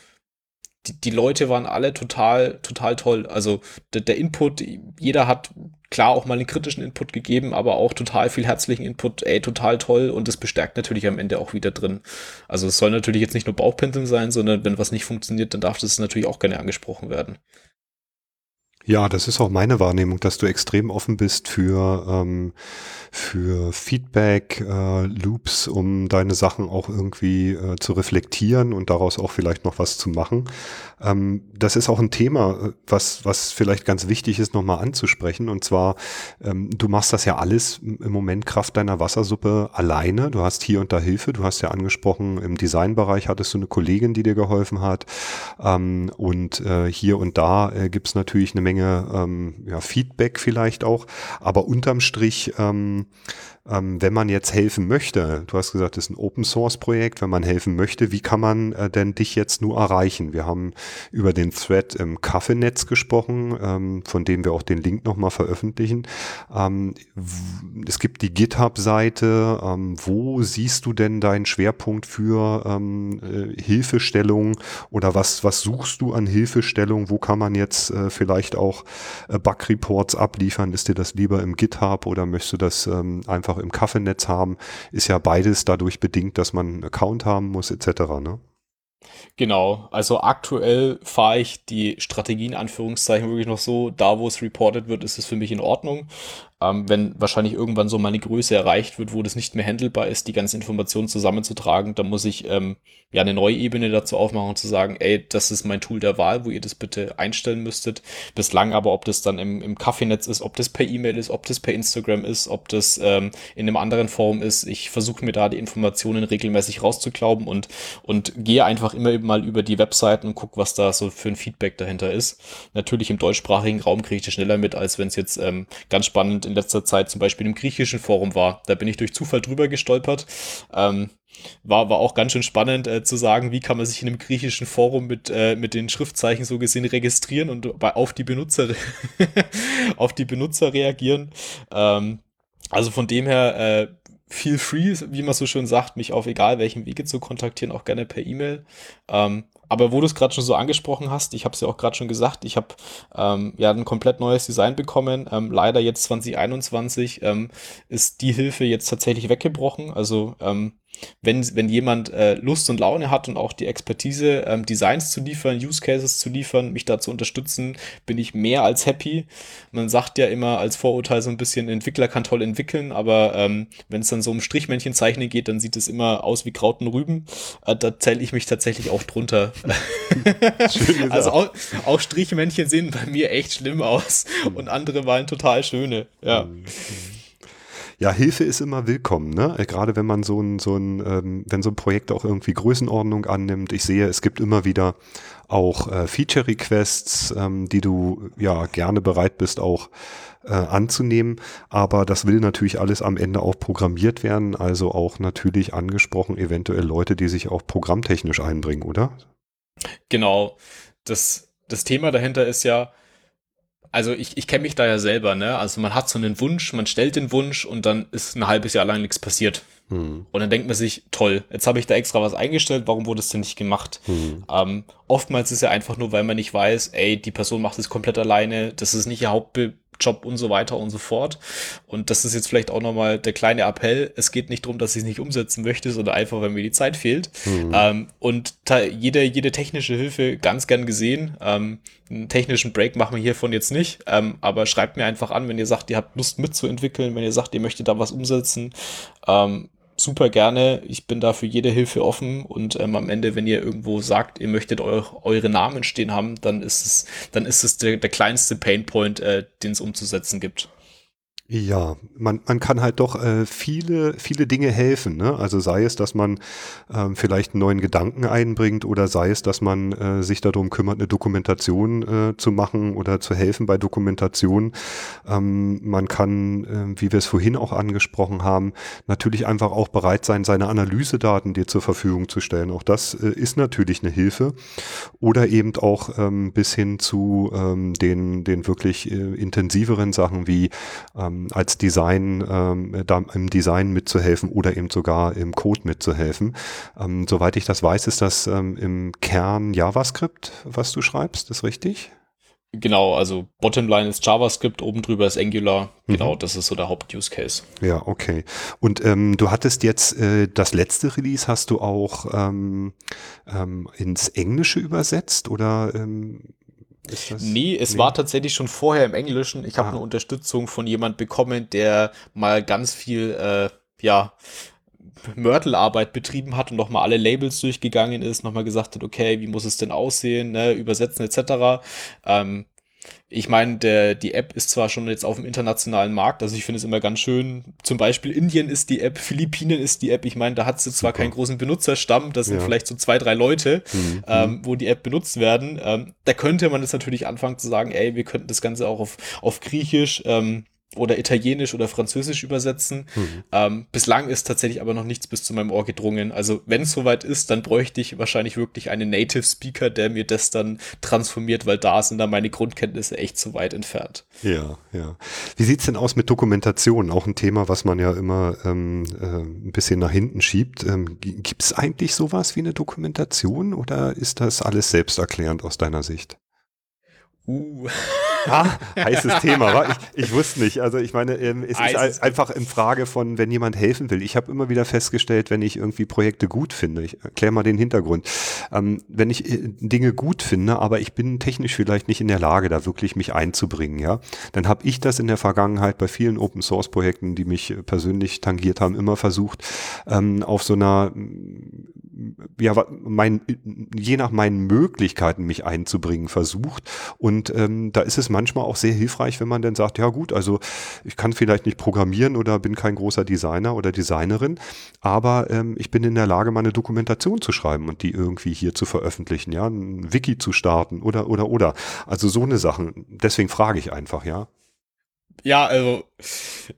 die, die Leute waren alle total, total toll. Also der, der Input, jeder hat klar auch mal einen kritischen Input gegeben, aber auch total viel herzlichen Input, ey, total toll und das bestärkt natürlich am Ende auch wieder drin. Also es soll natürlich jetzt nicht nur Bauchpinseln sein, sondern wenn was nicht funktioniert, dann darf das natürlich auch gerne angesprochen werden. Ja, das ist auch meine Wahrnehmung, dass du extrem offen bist für, ähm, für Feedback, äh, Loops, um deine Sachen auch irgendwie äh, zu reflektieren und daraus auch vielleicht noch was zu machen. Ähm, das ist auch ein Thema, äh, was, was vielleicht ganz wichtig ist, nochmal anzusprechen. Und zwar, ähm, du machst das ja alles im Moment Kraft deiner Wassersuppe alleine. Du hast hier und da Hilfe. Du hast ja angesprochen, im Designbereich hattest du eine Kollegin, die dir geholfen hat. Ähm, und äh, hier und da äh, gibt es natürlich eine Menge Menge ähm, ja, Feedback vielleicht auch, aber unterm Strich ähm, ähm, wenn man jetzt helfen möchte, du hast gesagt, das ist ein Open Source Projekt, wenn man helfen möchte, wie kann man äh, denn dich jetzt nur erreichen? Wir haben über den Thread im Kaffeenetz gesprochen, ähm, von dem wir auch den Link nochmal veröffentlichen. Ähm, es gibt die GitHub-Seite. Ähm, wo siehst du denn deinen Schwerpunkt für ähm, äh, Hilfestellung oder was, was suchst du an Hilfestellung? Wo kann man jetzt äh, vielleicht auch äh, Bug-Reports abliefern? Ist dir das lieber im GitHub oder möchtest du das ähm, einfach einfach im Kaffeenetz haben, ist ja beides dadurch bedingt, dass man einen Account haben muss, etc. Ne? Genau, also aktuell fahre ich die Strategien Anführungszeichen wirklich noch so, da wo es reported wird, ist es für mich in Ordnung. Ähm, wenn wahrscheinlich irgendwann so meine Größe erreicht wird, wo das nicht mehr handelbar ist, die ganze Information zusammenzutragen, dann muss ich ähm, ja eine neue Ebene dazu aufmachen und zu sagen, ey, das ist mein Tool der Wahl, wo ihr das bitte einstellen müsstet. Bislang aber, ob das dann im, im Kaffeenetz ist, ob das per E-Mail ist, ob das per Instagram ist, ob das ähm, in einem anderen Forum ist, ich versuche mir da die Informationen regelmäßig rauszuklauben und, und gehe einfach immer mal über die Webseiten und gucke, was da so für ein Feedback dahinter ist. Natürlich im deutschsprachigen Raum kriege ich das schneller mit, als wenn es jetzt ähm, ganz spannend in letzter Zeit zum Beispiel im griechischen Forum war. Da bin ich durch Zufall drüber gestolpert. Ähm, war, war auch ganz schön spannend äh, zu sagen, wie kann man sich in einem griechischen Forum mit, äh, mit den Schriftzeichen so gesehen registrieren und bei, auf die Benutzer auf die Benutzer reagieren. Ähm, also von dem her äh, feel free, wie man so schön sagt, mich auf egal welchem Wege zu kontaktieren, auch gerne per E-Mail. Ähm, aber wo du es gerade schon so angesprochen hast, ich habe es ja auch gerade schon gesagt, ich habe ähm, ja ein komplett neues Design bekommen. Ähm, leider jetzt 2021 ähm, ist die Hilfe jetzt tatsächlich weggebrochen. Also ähm, wenn, wenn jemand äh, Lust und Laune hat und auch die Expertise, ähm, Designs zu liefern, Use Cases zu liefern, mich da zu unterstützen, bin ich mehr als happy. Man sagt ja immer als Vorurteil so ein bisschen, Entwickler kann toll entwickeln, aber ähm, wenn es dann so um Strichmännchen zeichnen geht, dann sieht es immer aus wie Krauten Rüben. Äh, da zähle ich mich tatsächlich auch drunter. also auch, auch, Strichmännchen sehen bei mir echt schlimm aus und andere waren total schöne. Ja. Mhm. Ja, Hilfe ist immer willkommen, ne? Äh, gerade wenn man so ein, so ein, ähm, wenn so ein Projekt auch irgendwie Größenordnung annimmt. Ich sehe, es gibt immer wieder auch äh, Feature-Requests, ähm, die du ja gerne bereit bist auch äh, anzunehmen. Aber das will natürlich alles am Ende auch programmiert werden. Also auch natürlich angesprochen, eventuell Leute, die sich auch programmtechnisch einbringen, oder? Genau. Das, das Thema dahinter ist ja, also ich, ich kenne mich da ja selber, ne? Also man hat so einen Wunsch, man stellt den Wunsch und dann ist ein halbes Jahr lang nichts passiert. Hm. Und dann denkt man sich, toll, jetzt habe ich da extra was eingestellt, warum wurde es denn nicht gemacht? Hm. Ähm, oftmals ist ja einfach nur, weil man nicht weiß, ey, die Person macht es komplett alleine, das ist nicht ihr Hauptbild. Job und so weiter und so fort. Und das ist jetzt vielleicht auch nochmal der kleine Appell. Es geht nicht darum, dass ich es nicht umsetzen möchte, sondern einfach, wenn mir die Zeit fehlt. Mhm. Ähm, und jede, jede technische Hilfe ganz gern gesehen. Ähm, einen technischen Break machen wir hiervon jetzt nicht. Ähm, aber schreibt mir einfach an, wenn ihr sagt, ihr habt Lust mitzuentwickeln, wenn ihr sagt, ihr möchtet da was umsetzen. Ähm, super gerne. Ich bin da für jede Hilfe offen und ähm, am Ende, wenn ihr irgendwo sagt, ihr möchtet eu eure Namen stehen haben, dann ist es, dann ist es der, der kleinste Painpoint, äh, den es umzusetzen gibt. Ja, man, man kann halt doch äh, viele, viele Dinge helfen. Ne? Also sei es, dass man ähm, vielleicht einen neuen Gedanken einbringt oder sei es, dass man äh, sich darum kümmert, eine Dokumentation äh, zu machen oder zu helfen bei Dokumentation. Ähm, man kann, äh, wie wir es vorhin auch angesprochen haben, natürlich einfach auch bereit sein, seine Analysedaten dir zur Verfügung zu stellen. Auch das äh, ist natürlich eine Hilfe. Oder eben auch ähm, bis hin zu ähm, den, den wirklich äh, intensiveren Sachen wie ähm, ähm, als Design, ähm, da im Design mitzuhelfen oder eben sogar im Code mitzuhelfen. Ähm, soweit ich das weiß, ist das ähm, im Kern JavaScript, was du schreibst, ist richtig? Genau, also Bottomline ist JavaScript, oben drüber ist Angular. Genau, mhm. das ist so der Haupt-Use-Case. Ja, okay. Und ähm, du hattest jetzt äh, das letzte Release, hast du auch ähm, ähm, ins Englische übersetzt oder ähm, ist das? Nee, es nee. war tatsächlich schon vorher im Englischen. Ich habe ah. eine Unterstützung von jemand bekommen, der mal ganz viel, äh, ja, Mörtelarbeit betrieben hat und nochmal alle Labels durchgegangen ist, nochmal gesagt hat, okay, wie muss es denn aussehen, ne, übersetzen etc. Ähm, ich meine, der, die App ist zwar schon jetzt auf dem internationalen Markt, also ich finde es immer ganz schön. Zum Beispiel Indien ist die App, Philippinen ist die App. Ich meine, da hat sie zwar keinen großen Benutzerstamm, das sind ja. vielleicht so zwei, drei Leute, mhm. ähm, wo die App benutzt werden. Ähm, da könnte man jetzt natürlich anfangen zu sagen, ey, wir könnten das Ganze auch auf, auf Griechisch, ähm, oder Italienisch oder Französisch übersetzen. Mhm. Ähm, bislang ist tatsächlich aber noch nichts bis zu meinem Ohr gedrungen. Also wenn es soweit ist, dann bräuchte ich wahrscheinlich wirklich einen Native Speaker, der mir das dann transformiert, weil da sind dann meine Grundkenntnisse echt zu weit entfernt. Ja, ja. Wie sieht's denn aus mit Dokumentation? Auch ein Thema, was man ja immer ähm, äh, ein bisschen nach hinten schiebt. Ähm, Gibt es eigentlich sowas wie eine Dokumentation oder ist das alles selbsterklärend aus deiner Sicht? Uh. Ah, heißes Thema, wa? Ich, ich wusste nicht. Also ich meine, ähm, es ist einfach in Frage von, wenn jemand helfen will. Ich habe immer wieder festgestellt, wenn ich irgendwie Projekte gut finde, ich erkläre mal den Hintergrund, ähm, wenn ich äh, Dinge gut finde, aber ich bin technisch vielleicht nicht in der Lage, da wirklich mich einzubringen, ja, dann habe ich das in der Vergangenheit bei vielen Open Source Projekten, die mich persönlich tangiert haben, immer versucht, ähm, auf so einer ja, mein, je nach meinen Möglichkeiten mich einzubringen versucht. Und ähm, da ist es manchmal auch sehr hilfreich, wenn man dann sagt, ja gut, also ich kann vielleicht nicht programmieren oder bin kein großer Designer oder Designerin, aber ähm, ich bin in der Lage, meine Dokumentation zu schreiben und die irgendwie hier zu veröffentlichen, ja, ein Wiki zu starten oder, oder, oder. Also so eine Sache. Deswegen frage ich einfach, ja. Ja, also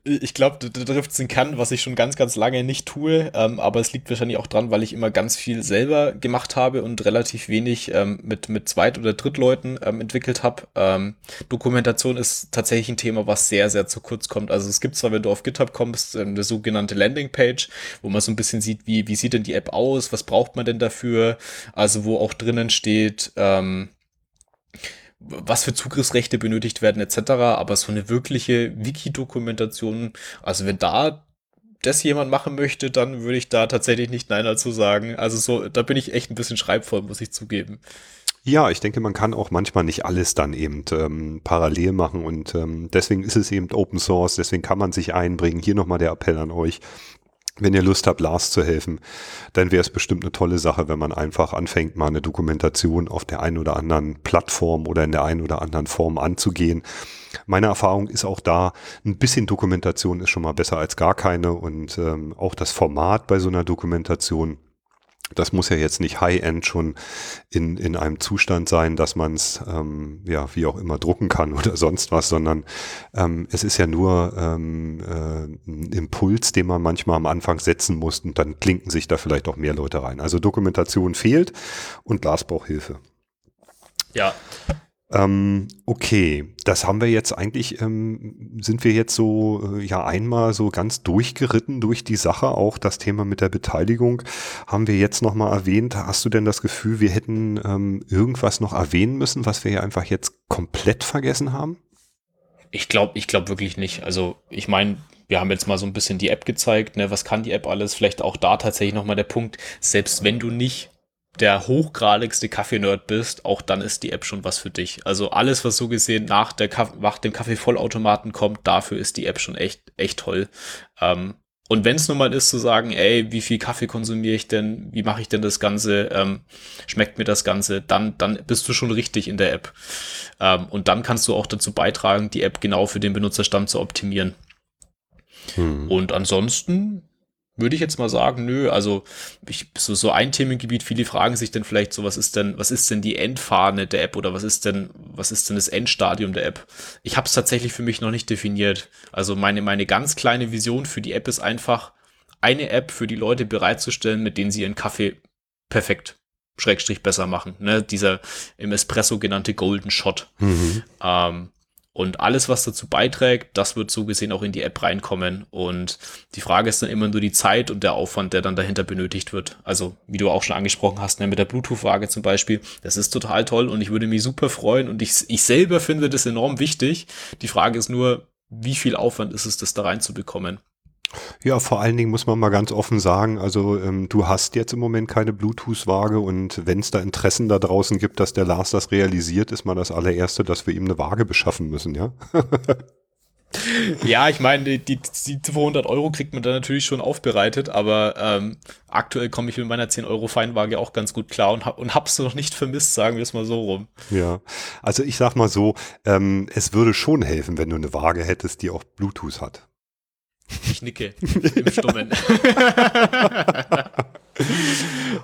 ich glaube, du, triffst den Kern, was ich schon ganz, ganz lange nicht tue, ähm, aber es liegt wahrscheinlich auch dran, weil ich immer ganz viel selber gemacht habe und relativ wenig ähm, mit, mit Zweit- oder Drittleuten ähm, entwickelt habe. Ähm, Dokumentation ist tatsächlich ein Thema, was sehr, sehr zu kurz kommt. Also es gibt zwar, wenn du auf GitHub kommst, ähm, eine sogenannte Landingpage, wo man so ein bisschen sieht, wie, wie sieht denn die App aus, was braucht man denn dafür, also wo auch drinnen steht, ähm, was für Zugriffsrechte benötigt werden etc. Aber so eine wirkliche Wiki-Dokumentation, also wenn da das jemand machen möchte, dann würde ich da tatsächlich nicht Nein dazu sagen. Also so, da bin ich echt ein bisschen schreibvoll, muss ich zugeben. Ja, ich denke, man kann auch manchmal nicht alles dann eben ähm, parallel machen und ähm, deswegen ist es eben Open Source, deswegen kann man sich einbringen. Hier nochmal der Appell an euch wenn ihr Lust habt, Lars zu helfen, dann wäre es bestimmt eine tolle Sache, wenn man einfach anfängt, mal eine Dokumentation auf der einen oder anderen Plattform oder in der einen oder anderen Form anzugehen. Meine Erfahrung ist auch da, ein bisschen Dokumentation ist schon mal besser als gar keine und ähm, auch das Format bei so einer Dokumentation das muss ja jetzt nicht High-End schon in, in einem Zustand sein, dass man es ähm, ja wie auch immer drucken kann oder sonst was, sondern ähm, es ist ja nur ähm, äh, ein Impuls, den man manchmal am Anfang setzen muss und dann klinken sich da vielleicht auch mehr Leute rein. Also Dokumentation fehlt und Lars braucht Hilfe. Ja, ähm, okay, das haben wir jetzt eigentlich, ähm, sind wir jetzt so äh, ja einmal so ganz durchgeritten durch die Sache, auch das Thema mit der Beteiligung haben wir jetzt nochmal erwähnt. Hast du denn das Gefühl, wir hätten ähm, irgendwas noch erwähnen müssen, was wir ja einfach jetzt komplett vergessen haben? Ich glaube, ich glaube wirklich nicht. Also ich meine, wir haben jetzt mal so ein bisschen die App gezeigt, ne, was kann die App alles? Vielleicht auch da tatsächlich nochmal der Punkt, selbst wenn du nicht der hochgradigste Kaffee-Nerd bist, auch dann ist die App schon was für dich. Also alles, was so gesehen nach, der Kaff nach dem Kaffeevollautomaten kommt, dafür ist die App schon echt, echt toll. Ähm, und wenn es nun mal ist zu sagen, ey, wie viel Kaffee konsumiere ich denn, wie mache ich denn das Ganze, ähm, schmeckt mir das Ganze, dann, dann bist du schon richtig in der App. Ähm, und dann kannst du auch dazu beitragen, die App genau für den Benutzerstamm zu optimieren. Hm. Und ansonsten würde ich jetzt mal sagen, nö, also ich, so, so ein Themengebiet, viele fragen sich dann vielleicht so, was ist denn, was ist denn die Endfahne der App oder was ist denn, was ist denn das Endstadium der App? Ich habe es tatsächlich für mich noch nicht definiert. Also meine, meine ganz kleine Vision für die App ist einfach, eine App für die Leute bereitzustellen, mit denen sie ihren Kaffee perfekt Schrägstrich besser machen. Ne? Dieser im Espresso genannte Golden Shot. Mhm. Ähm, und alles, was dazu beiträgt, das wird so gesehen auch in die App reinkommen. Und die Frage ist dann immer nur die Zeit und der Aufwand, der dann dahinter benötigt wird. Also, wie du auch schon angesprochen hast, ne, mit der Bluetooth-Waage zum Beispiel, das ist total toll und ich würde mich super freuen und ich, ich selber finde das enorm wichtig. Die Frage ist nur, wie viel Aufwand ist es, das da reinzubekommen? Ja, vor allen Dingen muss man mal ganz offen sagen, also ähm, du hast jetzt im Moment keine Bluetooth-Waage und wenn es da Interessen da draußen gibt, dass der Lars das realisiert, ist mal das allererste, dass wir ihm eine Waage beschaffen müssen, ja? ja, ich meine, die, die 200 Euro kriegt man da natürlich schon aufbereitet, aber ähm, aktuell komme ich mit meiner 10 Euro Feinwaage auch ganz gut klar und, hab, und hab's noch nicht vermisst, sagen wir es mal so rum. Ja, also ich sag mal so, ähm, es würde schon helfen, wenn du eine Waage hättest, die auch Bluetooth hat. Ich nicke im Stummen.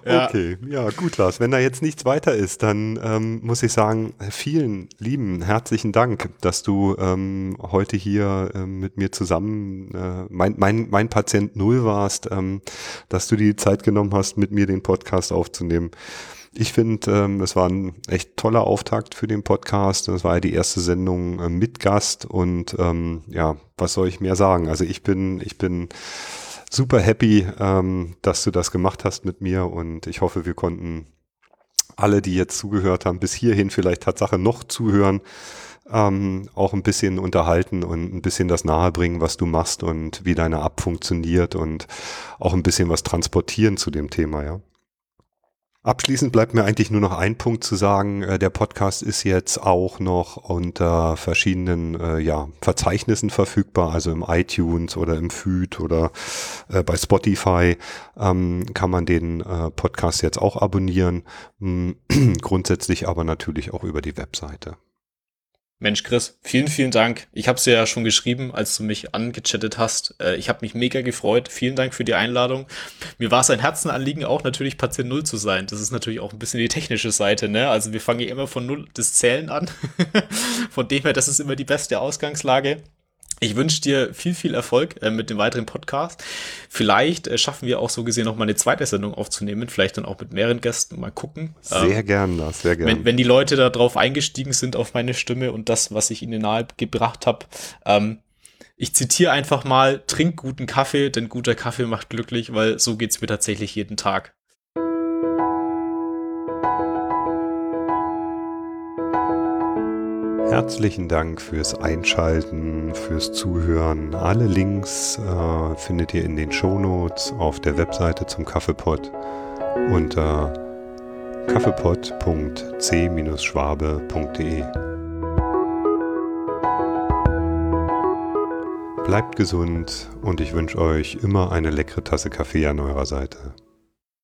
okay, ja gut, Lars. Wenn da jetzt nichts weiter ist, dann ähm, muss ich sagen, vielen lieben, herzlichen Dank, dass du ähm, heute hier ähm, mit mir zusammen äh, mein, mein, mein Patient Null warst, ähm, dass du die Zeit genommen hast, mit mir den Podcast aufzunehmen. Ich finde, ähm, es war ein echt toller Auftakt für den Podcast. Es war ja die erste Sendung äh, mit Gast und ähm, ja, was soll ich mehr sagen? Also ich bin, ich bin super happy, ähm, dass du das gemacht hast mit mir und ich hoffe, wir konnten alle, die jetzt zugehört haben, bis hierhin vielleicht Tatsache noch zuhören, ähm, auch ein bisschen unterhalten und ein bisschen das nahebringen, was du machst und wie deine App funktioniert und auch ein bisschen was transportieren zu dem Thema, ja. Abschließend bleibt mir eigentlich nur noch ein Punkt zu sagen. Äh, der Podcast ist jetzt auch noch unter verschiedenen äh, ja, Verzeichnissen verfügbar, also im iTunes oder im Feed oder äh, bei Spotify ähm, kann man den Podcast jetzt auch abonnieren. Grundsätzlich aber natürlich auch über die Webseite. Mensch, Chris, vielen, vielen Dank. Ich habe es ja schon geschrieben, als du mich angechattet hast. Äh, ich habe mich mega gefreut. Vielen Dank für die Einladung. Mir war es ein Herzenanliegen, auch natürlich Patient Null zu sein. Das ist natürlich auch ein bisschen die technische Seite, ne? Also wir fangen ja immer von Null des Zählen an. von dem her, das ist immer die beste Ausgangslage. Ich wünsche dir viel, viel Erfolg äh, mit dem weiteren Podcast. Vielleicht äh, schaffen wir auch so gesehen noch mal eine zweite Sendung aufzunehmen, vielleicht dann auch mit mehreren Gästen. Mal gucken. Sehr ähm, gern, das, sehr gern. Wenn, wenn die Leute da drauf eingestiegen sind auf meine Stimme und das, was ich ihnen nahe gebracht habe, ähm, ich zitiere einfach mal, trink guten Kaffee, denn guter Kaffee macht glücklich, weil so geht's mir tatsächlich jeden Tag. Herzlichen Dank fürs Einschalten, fürs Zuhören. Alle Links äh, findet ihr in den Shownotes auf der Webseite zum Kaffeepot unter kaffeepot.c-schwabe.de. Bleibt gesund und ich wünsche euch immer eine leckere Tasse Kaffee an eurer Seite.